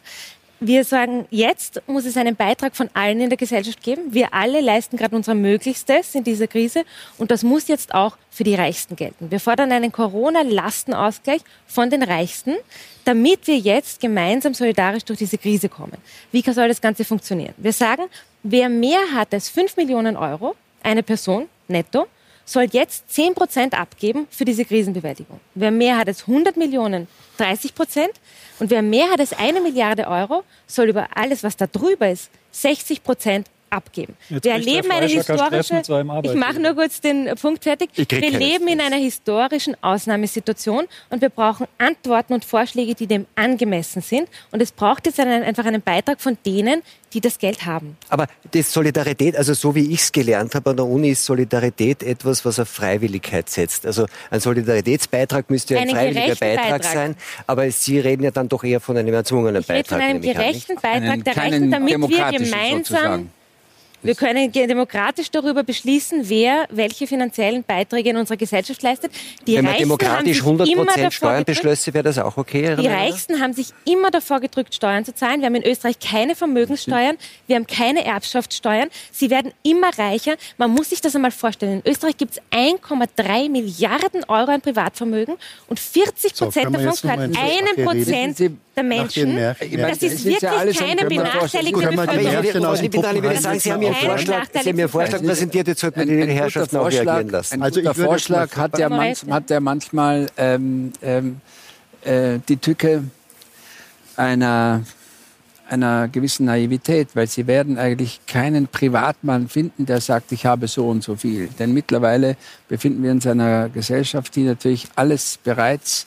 Wir sagen, jetzt muss es einen Beitrag von allen in der Gesellschaft geben. Wir alle leisten gerade unser Möglichstes in dieser Krise und das muss jetzt auch für die Reichsten gelten. Wir fordern einen Corona-Lastenausgleich von den Reichsten, damit wir jetzt gemeinsam solidarisch durch diese Krise kommen. Wie soll das Ganze funktionieren? Wir sagen, wer mehr hat als 5 Millionen Euro, eine Person netto, soll jetzt 10 Prozent abgeben für diese Krisenbewältigung. Wer mehr hat als 100 Millionen, 30 Prozent. Und wer mehr hat als eine Milliarde Euro, soll über alles, was da drüber ist, 60 Prozent abgeben. Jetzt wir erleben eine historische. Ich mache nur kurz den Punkt fertig. Wir leben in einer historischen Ausnahmesituation und wir brauchen Antworten und Vorschläge, die dem angemessen sind. Und es braucht jetzt einen, einfach einen Beitrag von denen, die das Geld haben. Aber die Solidarität, also so wie ich es gelernt habe an der Uni, ist Solidarität etwas, was auf Freiwilligkeit setzt. Also ein Solidaritätsbeitrag müsste ja ein freiwilliger Beitrag, Beitrag, sein, aber Sie reden ja dann doch eher von einem erzwungenen ich Beitrag. Ich rede von einem gerechten Beitrag der Rechten, damit wir gemeinsam sozusagen. Wir können demokratisch darüber beschließen, wer welche finanziellen Beiträge in unserer Gesellschaft leistet. Die Wenn man Reichsten demokratisch 100 Steuern beschlösse, wäre das auch okay? Die Reichsten haben sich immer davor gedrückt, Steuern zu zahlen. Wir haben in Österreich keine Vermögenssteuern, wir haben keine Erbschaftssteuern. Sie werden immer reicher. Man muss sich das einmal vorstellen. In Österreich gibt es 1,3 Milliarden Euro an Privatvermögen und 40 Prozent so, davon gehört einem Prozent der Menschen. Das ist wirklich keine benachteiligte Bevölkerung mir einen Vorschlag, Sie haben mir einen Vorschlag präsentiert, jetzt sollten wir die Herrschaften auch reagieren lassen. Ein also guter Vorschlag hat der, der manchmal ähm, ähm, äh, die Tücke einer einer gewissen Naivität, weil sie werden eigentlich keinen Privatmann finden, der sagt, ich habe so und so viel. Denn mittlerweile befinden wir uns in einer Gesellschaft, die natürlich alles bereits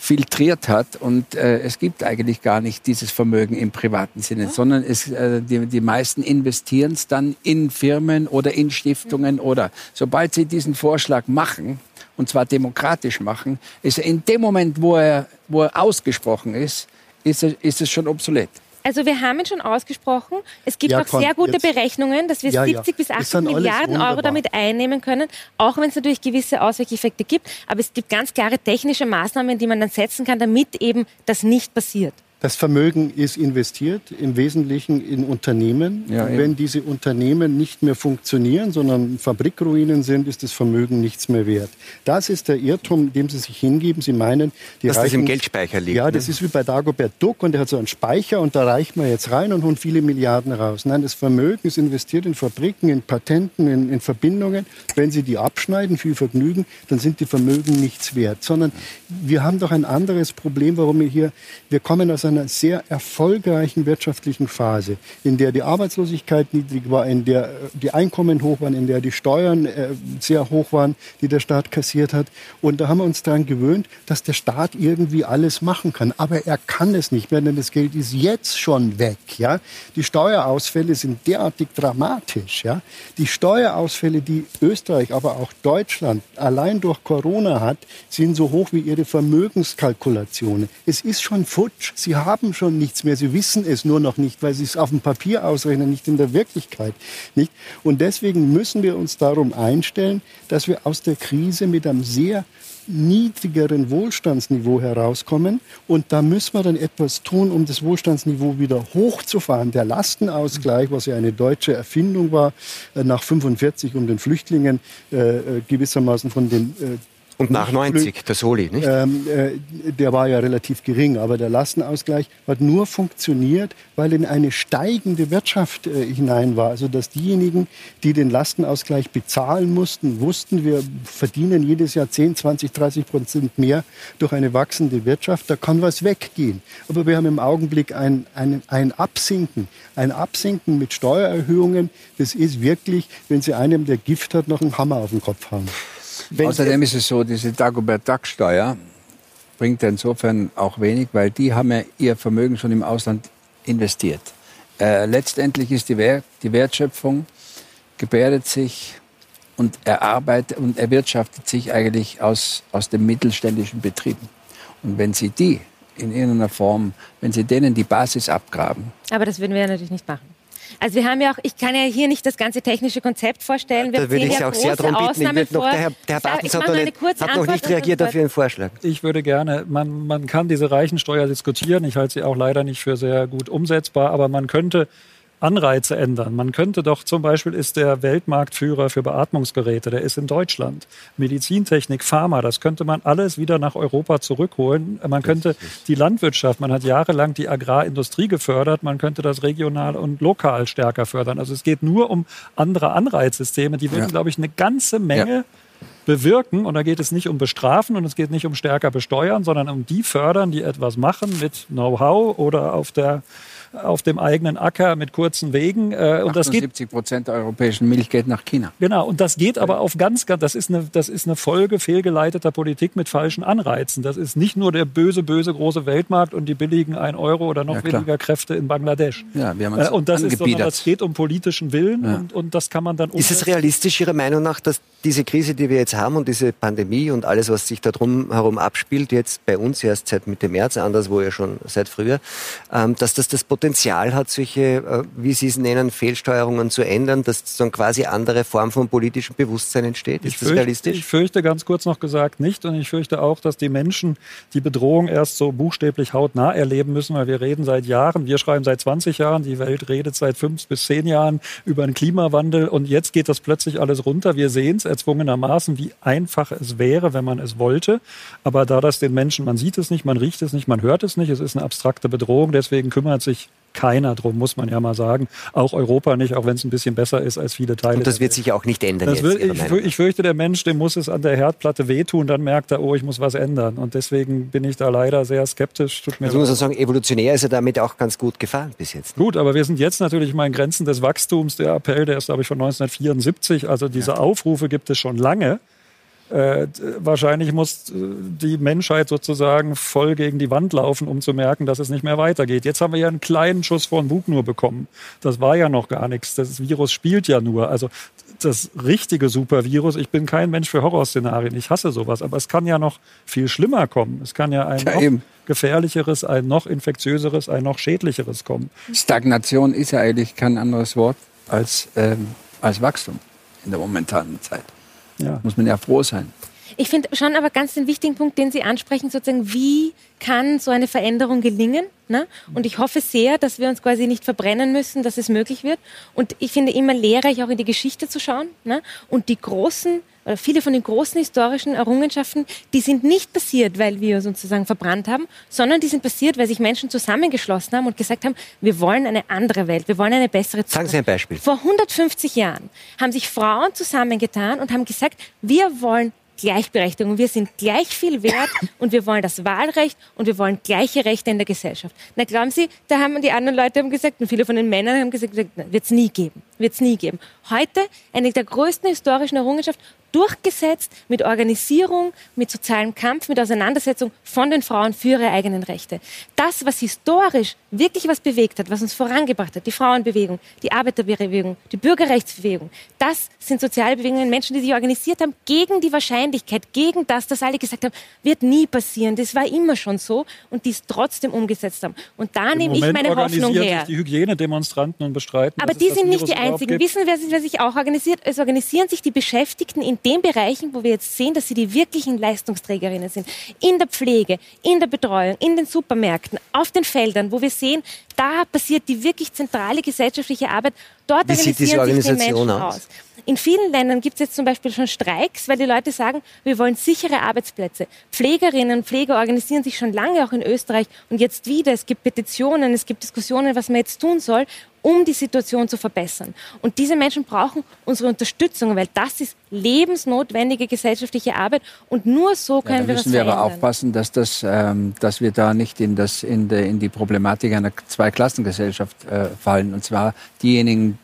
filtriert hat und äh, es gibt eigentlich gar nicht dieses Vermögen im privaten Sinne, ja. sondern es, äh, die, die meisten investieren es dann in Firmen oder in Stiftungen ja. oder sobald sie diesen Vorschlag machen und zwar demokratisch machen, ist er in dem Moment, wo er, wo er ausgesprochen ist, ist, er, ist es schon obsolet. Also wir haben ihn schon ausgesprochen. Es gibt ja, auch sehr gute jetzt. Berechnungen, dass wir ja, 70 ja. bis 80 Milliarden Euro damit einnehmen können, auch wenn es natürlich gewisse Auswirkeffekte gibt. Aber es gibt ganz klare technische Maßnahmen, die man dann setzen kann, damit eben das nicht passiert. Das Vermögen ist investiert, im Wesentlichen in Unternehmen. Ja, wenn diese Unternehmen nicht mehr funktionieren, sondern Fabrikruinen sind, ist das Vermögen nichts mehr wert. Das ist der Irrtum, dem Sie sich hingeben. Sie meinen, die Dass reichen, das im Geldspeicher liegt. Ja, ne? das ist wie bei Dagobert Duck und der hat so einen Speicher und da reicht man jetzt rein und holen viele Milliarden raus. Nein, das Vermögen ist investiert in Fabriken, in Patenten, in, in Verbindungen. Wenn Sie die abschneiden, viel Vergnügen, dann sind die Vermögen nichts wert. Sondern wir haben doch ein anderes Problem, warum wir hier, wir kommen aus einer sehr erfolgreichen wirtschaftlichen Phase, in der die Arbeitslosigkeit niedrig war, in der äh, die Einkommen hoch waren, in der die Steuern äh, sehr hoch waren, die der Staat kassiert hat. Und da haben wir uns daran gewöhnt, dass der Staat irgendwie alles machen kann. Aber er kann es nicht mehr, denn das Geld ist jetzt schon weg. Ja? Die Steuerausfälle sind derartig dramatisch. Ja? Die Steuerausfälle, die Österreich, aber auch Deutschland allein durch Corona hat, sind so hoch wie ihre Vermögenskalkulationen. Es ist schon futsch. Sie haben schon nichts mehr. Sie wissen es nur noch nicht, weil sie es auf dem Papier ausrechnen, nicht in der Wirklichkeit. Nicht? Und deswegen müssen wir uns darum einstellen, dass wir aus der Krise mit einem sehr niedrigeren Wohlstandsniveau herauskommen. Und da müssen wir dann etwas tun, um das Wohlstandsniveau wieder hochzufahren. Der Lastenausgleich, was ja eine deutsche Erfindung war, äh, nach 45, um den Flüchtlingen äh, äh, gewissermaßen von den äh, und nach 90, der Soli, nicht? Ähm, äh, der war ja relativ gering, aber der Lastenausgleich hat nur funktioniert, weil in eine steigende Wirtschaft äh, hinein war. Also dass diejenigen, die den Lastenausgleich bezahlen mussten, wussten, wir verdienen jedes Jahr 10, 20, 30 Prozent mehr durch eine wachsende Wirtschaft, da kann was weggehen. Aber wir haben im Augenblick ein, ein, ein Absinken, ein Absinken mit Steuererhöhungen. Das ist wirklich, wenn Sie einem, der Gift hat, noch einen Hammer auf den Kopf haben. Wenn Außerdem ist es so, diese Dagobert-Duck-Steuer bringt insofern auch wenig, weil die haben ja ihr Vermögen schon im Ausland investiert. Äh, letztendlich ist die, Wert, die Wertschöpfung gebärdet sich und erarbeitet und erwirtschaftet sich eigentlich aus, aus den mittelständischen Betrieben. Und wenn Sie die in irgendeiner Form, wenn Sie denen die Basis abgraben. Aber das würden wir ja natürlich nicht machen. Also wir haben ja auch, ich kann ja hier nicht das ganze technische Konzept vorstellen. Wir da würde ich ja auch sehr darum bitten. Ich noch, der Herr, der Herr Bartels hat, noch nicht, hat noch nicht reagiert auf Ihren Vorschlag. Ich würde gerne, man, man kann diese Reichensteuer diskutieren. Ich halte sie auch leider nicht für sehr gut umsetzbar, aber man könnte Anreize ändern. Man könnte doch zum Beispiel ist der Weltmarktführer für Beatmungsgeräte, der ist in Deutschland. Medizintechnik, Pharma, das könnte man alles wieder nach Europa zurückholen. Man könnte die Landwirtschaft, man hat jahrelang die Agrarindustrie gefördert, man könnte das regional und lokal stärker fördern. Also es geht nur um andere Anreizsysteme, die würden, ja. glaube ich, eine ganze Menge ja bewirken. Und da geht es nicht um Bestrafen und es geht nicht um stärker besteuern, sondern um die fördern, die etwas machen mit Know-how oder auf der auf dem eigenen Acker mit kurzen Wegen. Äh, und 78 Prozent der europäischen Milch geht nach China. Genau, und das geht aber auf ganz, ganz, das ist, eine, das ist eine Folge fehlgeleiteter Politik mit falschen Anreizen. Das ist nicht nur der böse, böse große Weltmarkt und die billigen 1 Euro oder noch ja, weniger Kräfte in Bangladesch. Ja, wir haben uns äh, und das ist, sondern das geht um politischen Willen ja. und, und das kann man dann umsetzen. Ist es realistisch Ihrer Meinung nach, dass diese Krise, die wir jetzt haben und diese Pandemie und alles, was sich da drum herum abspielt, jetzt bei uns erst seit Mitte März, anderswo ja schon seit früher, ähm, dass das das Potenzial hat, solche, äh, wie Sie es nennen, Fehlsteuerungen zu ändern, dass so eine quasi andere Form von politischem Bewusstsein entsteht? Ist ich das fürchte, realistisch? Ich fürchte ganz kurz noch gesagt nicht und ich fürchte auch, dass die Menschen die Bedrohung erst so buchstäblich hautnah erleben müssen, weil wir reden seit Jahren, wir schreiben seit 20 Jahren, die Welt redet seit fünf bis zehn Jahren über den Klimawandel und jetzt geht das plötzlich alles runter. Wir sehen es erzwungenermaßen, wie einfach es wäre, wenn man es wollte. Aber da das den Menschen, man sieht es nicht, man riecht es nicht, man hört es nicht, es ist eine abstrakte Bedrohung, deswegen kümmert sich keiner drum, muss man ja mal sagen. Auch Europa nicht, auch wenn es ein bisschen besser ist als viele Teile. Und das wird sich auch nicht ändern. Jetzt, wird, ich, ich, fürchte, der Mensch, dem muss es an der Herdplatte wehtun, dann merkt er, oh, ich muss was ändern. Und deswegen bin ich da leider sehr skeptisch. Tut mir also muss man sagen, evolutionär ist er damit auch ganz gut gefahren bis jetzt. Gut, aber wir sind jetzt natürlich mal in Grenzen des Wachstums. Der Appell, der ist, glaube ich, von 1974. Also diese ja. Aufrufe gibt es schon lange. Äh, wahrscheinlich muss äh, die Menschheit sozusagen voll gegen die Wand laufen, um zu merken, dass es nicht mehr weitergeht. Jetzt haben wir ja einen kleinen Schuss von Bug nur bekommen. Das war ja noch gar nichts. Das Virus spielt ja nur. Also das richtige Supervirus, ich bin kein Mensch für Horrorszenarien, ich hasse sowas, aber es kann ja noch viel schlimmer kommen. Es kann ja ein ja, noch gefährlicheres, ein noch infektiöseres, ein noch schädlicheres kommen. Stagnation ist ja eigentlich kein anderes Wort als, ähm, als Wachstum in der momentanen Zeit. Ja. Muss man ja froh sein. Ich finde schon aber ganz den wichtigen Punkt, den Sie ansprechen, sozusagen, wie kann so eine Veränderung gelingen? Ne? Und ich hoffe sehr, dass wir uns quasi nicht verbrennen müssen, dass es möglich wird. Und ich finde immer lehrreich, auch in die Geschichte zu schauen. Ne? Und die großen oder viele von den großen historischen Errungenschaften, die sind nicht passiert, weil wir sozusagen verbrannt haben, sondern die sind passiert, weil sich Menschen zusammengeschlossen haben und gesagt haben, wir wollen eine andere Welt, wir wollen eine bessere Zukunft. Sagen Sie ein Beispiel. Vor 150 Jahren haben sich Frauen zusammengetan und haben gesagt, wir wollen Gleichberechtigung. Wir sind gleich viel wert und wir wollen das Wahlrecht und wir wollen gleiche Rechte in der Gesellschaft. Na, glauben Sie, da haben die anderen Leute haben gesagt und viele von den Männern haben gesagt, wird es nie geben, wird es nie geben. Heute eine der größten historischen Errungenschaften durchgesetzt mit Organisierung, mit sozialem Kampf, mit Auseinandersetzung von den Frauen für ihre eigenen Rechte. Das, was historisch wirklich was bewegt hat, was uns vorangebracht hat, die Frauenbewegung, die Arbeiterbewegung, die Bürgerrechtsbewegung, das sind soziale Bewegungen, Menschen, die sich organisiert haben gegen die Wahrscheinlichkeit, gegen das, dass alle gesagt haben, wird nie passieren, das war immer schon so und die es trotzdem umgesetzt haben. Und da Im nehme Moment ich meine Hoffnung her. Die Hygienedemonstranten und bestreiten. Aber die sind nicht die einzigen. Wissen, wer sich, wer sich auch organisiert? Es organisieren sich die Beschäftigten in den Bereichen, wo wir jetzt sehen, dass sie die wirklichen Leistungsträgerinnen sind. In der Pflege, in der Betreuung, in den Supermärkten, auf den Feldern, wo wir sehen, da passiert die wirklich zentrale gesellschaftliche Arbeit. Dort Wie sieht diese Organisation aus? aus? In vielen Ländern gibt es jetzt zum Beispiel schon Streiks, weil die Leute sagen, wir wollen sichere Arbeitsplätze. Pflegerinnen und Pfleger organisieren sich schon lange auch in Österreich und jetzt wieder. Es gibt Petitionen, es gibt Diskussionen, was man jetzt tun soll, um die Situation zu verbessern. Und diese Menschen brauchen unsere Unterstützung, weil das ist lebensnotwendige gesellschaftliche Arbeit und nur so können ja, wir das müssen wir aber aufpassen, dass, das, ähm, dass wir da nicht in, das, in, de, in die Problematik einer Zweiklassengesellschaft äh, fallen. Und zwar diejenigen,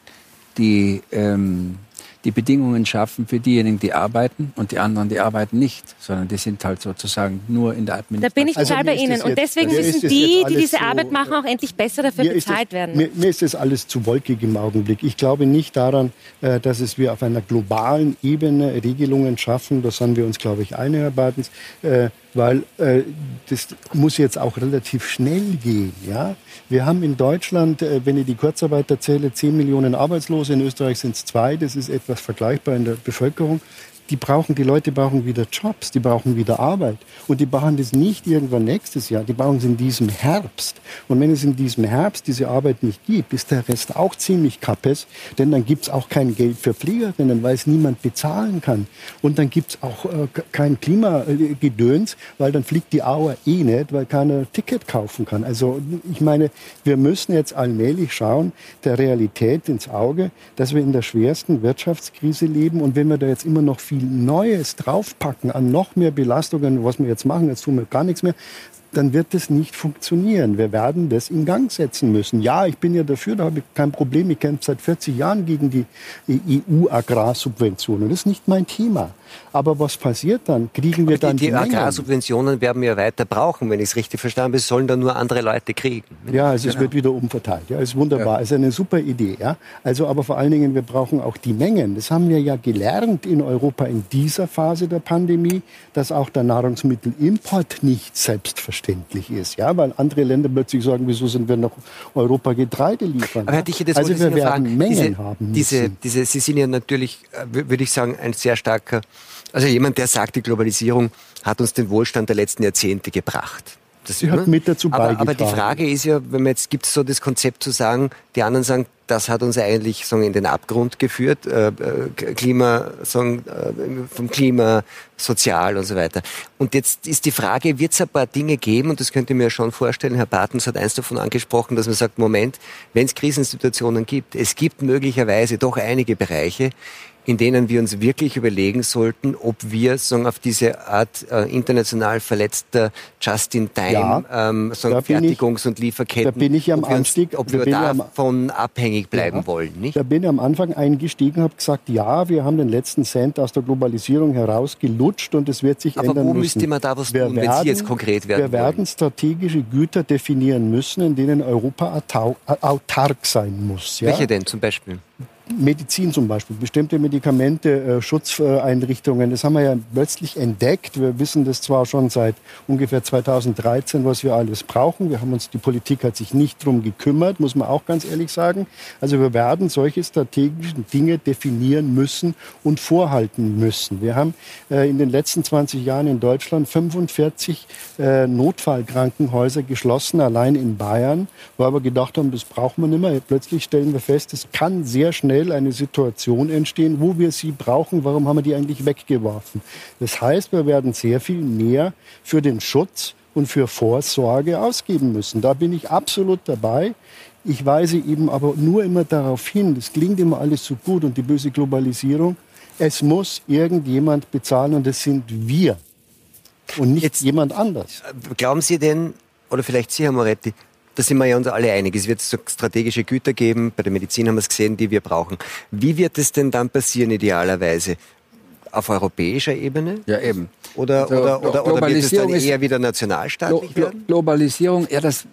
die ähm, die Bedingungen schaffen für diejenigen, die arbeiten und die anderen, die arbeiten nicht, sondern die sind halt sozusagen nur in der Administration. Da bin ich total also bei Ihnen. Und deswegen müssen die, die diese so, Arbeit machen, auch endlich besser dafür bezahlt das, werden. Mir, mir, ist das alles zu wolkig im Augenblick. Ich glaube nicht daran, äh, dass es wir auf einer globalen Ebene Regelungen schaffen. Da sind wir uns, glaube ich, einig, Herr Bartens. Äh, weil äh, das muss jetzt auch relativ schnell gehen. Ja? Wir haben in Deutschland, äh, wenn ich die Kurzarbeit erzähle, 10 Millionen Arbeitslose, in Österreich sind es zwei, das ist etwas vergleichbar in der Bevölkerung die brauchen, die Leute brauchen wieder Jobs, die brauchen wieder Arbeit. Und die brauchen das nicht irgendwann nächstes Jahr, die brauchen es in diesem Herbst. Und wenn es in diesem Herbst diese Arbeit nicht gibt, ist der Rest auch ziemlich kappes, denn dann gibt es auch kein Geld für Fliegerinnen, weil es niemand bezahlen kann. Und dann gibt es auch äh, kein Klimagedöns, weil dann fliegt die Auer eh nicht, weil keiner Ticket kaufen kann. Also ich meine, wir müssen jetzt allmählich schauen, der Realität ins Auge, dass wir in der schwersten Wirtschaftskrise leben. Und wenn wir da jetzt immer noch viel viel Neues draufpacken an noch mehr Belastungen, was wir jetzt machen, jetzt tun wir gar nichts mehr, dann wird das nicht funktionieren. Wir werden das in Gang setzen müssen. Ja, ich bin ja dafür, da habe ich kein Problem. Ich kämpfe seit 40 Jahren gegen die EU-Agrarsubventionen. Das ist nicht mein Thema. Aber was passiert dann? Kriegen wir dann die, die, die Agrarsubventionen werden wir weiter brauchen, wenn ich es richtig verstanden habe. Es sollen dann nur andere Leute kriegen. Ja, also genau. es wird wieder umverteilt. Ja, ist wunderbar. Ja. Ist eine super Idee. Ja, also aber vor allen Dingen wir brauchen auch die Mengen. Das haben wir ja gelernt in Europa in dieser Phase der Pandemie, dass auch der Nahrungsmittelimport nicht selbstverständlich ist. Ja, weil andere Länder plötzlich sagen, wieso sind wir noch Europa Getreide liefern? Aber Herr Diche, das also wir werden fragen. Mengen diese, haben. Diese, diese, Sie sind ja natürlich, äh, würde ich sagen, ein sehr starker also jemand, der sagt, die Globalisierung hat uns den Wohlstand der letzten Jahrzehnte gebracht. Das, Sie hat mit dazu aber, beigetragen. aber die Frage ist ja, wenn man jetzt gibt es so das Konzept zu sagen, die anderen sagen, das hat uns eigentlich sagen, in den Abgrund geführt, äh, äh, Klima, sagen, äh, vom Klima, sozial und so weiter. Und jetzt ist die Frage, wird es ein paar Dinge geben, und das könnte ich mir schon vorstellen, Herr Bartens hat eins davon angesprochen, dass man sagt, Moment, wenn es Krisensituationen gibt, es gibt möglicherweise doch einige Bereiche, in denen wir uns wirklich überlegen sollten, ob wir sagen, auf diese Art äh, international verletzter Just-in-Time Ja, ähm, da Fertigungs- und Lieferketten, da bin ich am ob wir, uns, Anstieg, ob da wir am- davon abhängig bleiben Ja. wollen. Nicht? Da bin ich am Anfang eingestiegen, habe gesagt, ja, wir haben den letzten Cent aus der Globalisierung herausgelutscht und es wird sich Aber ändern wo müssen. müsste man da was Wir tun, wenn Sie jetzt konkret werden Wir werden wollen? strategische Güter definieren müssen, in denen Europa autark sein muss. Ja? Welche denn zum Beispiel? Medizin zum Beispiel, bestimmte Medikamente, äh, Schutzeinrichtungen, das haben wir ja plötzlich entdeckt. Wir wissen das zwar schon seit ungefähr 2013, was wir alles brauchen. Wir haben uns, die Politik hat sich nicht drum gekümmert, muss man auch ganz ehrlich sagen. Also wir werden solche strategischen Dinge definieren müssen und vorhalten müssen. Wir haben äh, in den letzten 20 Jahren in Deutschland 45 äh, Notfallkrankenhäuser geschlossen, allein in Bayern, weil wir gedacht haben, das braucht man nicht mehr. Plötzlich stellen wir fest, es kann sehr schnell eine Situation entstehen, wo wir sie brauchen. Warum haben wir die eigentlich weggeworfen? Das heißt, wir werden sehr viel mehr für den Schutz und für Vorsorge ausgeben müssen. Da bin ich absolut dabei. Ich weise eben aber nur immer darauf hin, das klingt immer alles so gut und die böse Globalisierung, es muss irgendjemand bezahlen und das sind wir und nicht Jetzt- jemand anders. Glauben Sie denn, oder vielleicht Sie, Herr Moretti, da sind wir ja uns alle einig, es wird so strategische Güter geben, bei der Medizin haben wir es gesehen, die wir brauchen. Wie wird es denn dann passieren idealerweise? Auf europäischer Ebene? Ja, eben. Oder, Also, oder, oder, oder wird es dann eher wieder nationalstaatlich Glo werden? Globalisierung, ja, das,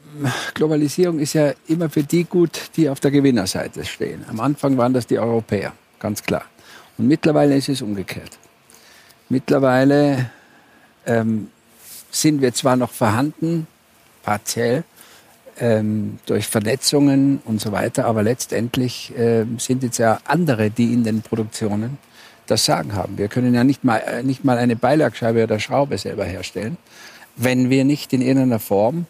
Globalisierung ist ja immer für die gut, die auf der Gewinnerseite stehen. Am Anfang waren das die Europäer, ganz klar. Und mittlerweile ist es umgekehrt. Mittlerweile ähm, sind wir zwar noch vorhanden, partiell, ähm, durch Vernetzungen und so weiter, aber letztendlich ähm, sind jetzt ja andere, die in den Produktionen das Sagen haben. Wir können ja nicht mal, äh, nicht mal eine Beilagscheibe oder Schraube selber herstellen, wenn wir nicht in irgendeiner Form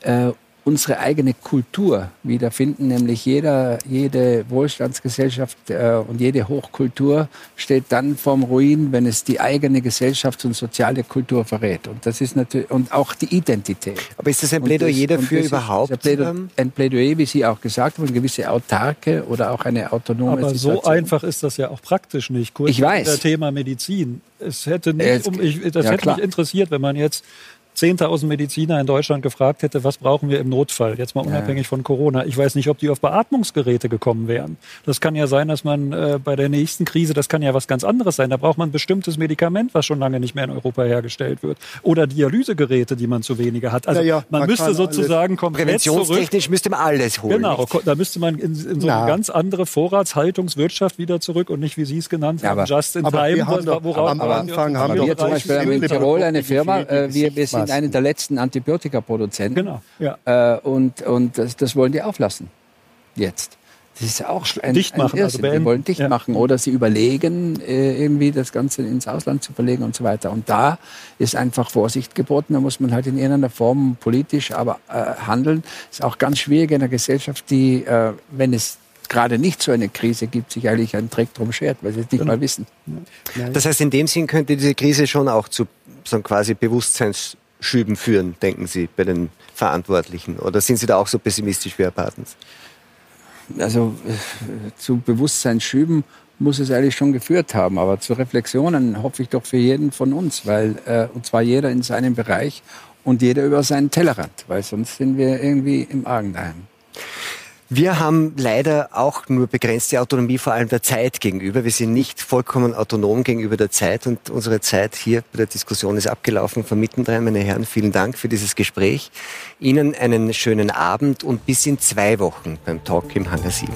äh, unsere eigene Kultur wiederfinden, nämlich jeder, jede Wohlstandsgesellschaft äh, und jede Hochkultur steht dann vorm Ruin, wenn es die eigene Gesellschafts- und soziale Kultur verrät. Und das ist natürlich, und auch die Identität. Aber ist das ein Plädoyer das- dafür das ist überhaupt? Ein Plädoyer, ähm, ein Plädoyer, wie Sie auch gesagt haben, eine gewisse autarke oder auch eine autonome Aber so Situation. einfach ist das ja auch praktisch nicht. Kurz Ich weiß. Das Thema Medizin. Es hätte nicht, um, ich, das ja, hätte klar. mich interessiert, wenn man jetzt 10.000 Mediziner in Deutschland gefragt hätte, was brauchen wir im Notfall, jetzt mal unabhängig von Corona. Ich weiß nicht, ob die auf Beatmungsgeräte gekommen wären. Das kann ja sein, dass man äh, bei der nächsten Krise, das kann ja was ganz anderes sein. Da braucht man ein bestimmtes Medikament, was schon lange nicht mehr in Europa hergestellt wird. Oder Dialysegeräte, die man zu wenige hat. Also Ja, ja, man, man müsste sozusagen komplett zurück Präventionstechnisch müsste man alles holen. Genau, da müsste man in, in so eine ganz andere Vorratshaltungswirtschaft wieder zurück und nicht, wie Sie es genannt Ja, haben, aber- just in aber time. wir haben doch- worauf am wir- Anfang haben wir zum Beispiel in Tirol eine Firma, äh, wir, wir sind Gesichtsmasken. eine der letzten Antibiotikaproduzenten. Genau, ja. Äh, und und das, das wollen die auflassen. Jetzt. Das ist ja auch ein, Dicht machen, ein also die wollen dicht Ja. machen oder sie überlegen, äh, irgendwie das Ganze ins Ausland zu verlegen und so weiter. Und da ist einfach Vorsicht geboten. Da muss man halt in irgendeiner Form politisch aber äh, handeln. Ist auch ganz schwierig in einer Gesellschaft, die, äh, wenn es gerade nicht so eine Krise gibt, sich eigentlich einen Dreck drum schert, weil sie es nicht mal wissen. Das heißt, in dem Sinn könnte diese Krise schon auch zu so quasi Bewusstseinsschüben führen, denken Sie, bei den Verantwortlichen? Oder sind Sie da auch so pessimistisch wie Herr Bartens? also äh, zu Bewusstseinsschüben muss es eigentlich schon geführt haben, aber zu Reflexionen hoffe ich doch für jeden von uns, weil äh, und zwar jeder in seinem Bereich und jeder über seinen Tellerrand, weil sonst sind wir irgendwie im Argen daheim. Wir haben leider auch nur begrenzte Autonomie, vor allem der Zeit gegenüber. Wir sind nicht vollkommen autonom gegenüber der Zeit und unsere Zeit hier bei der Diskussion ist abgelaufen von mittendrin. Meine Herren, vielen Dank für dieses Gespräch. Ihnen einen schönen Abend und bis in zwei Wochen beim Talk im Hangar 7.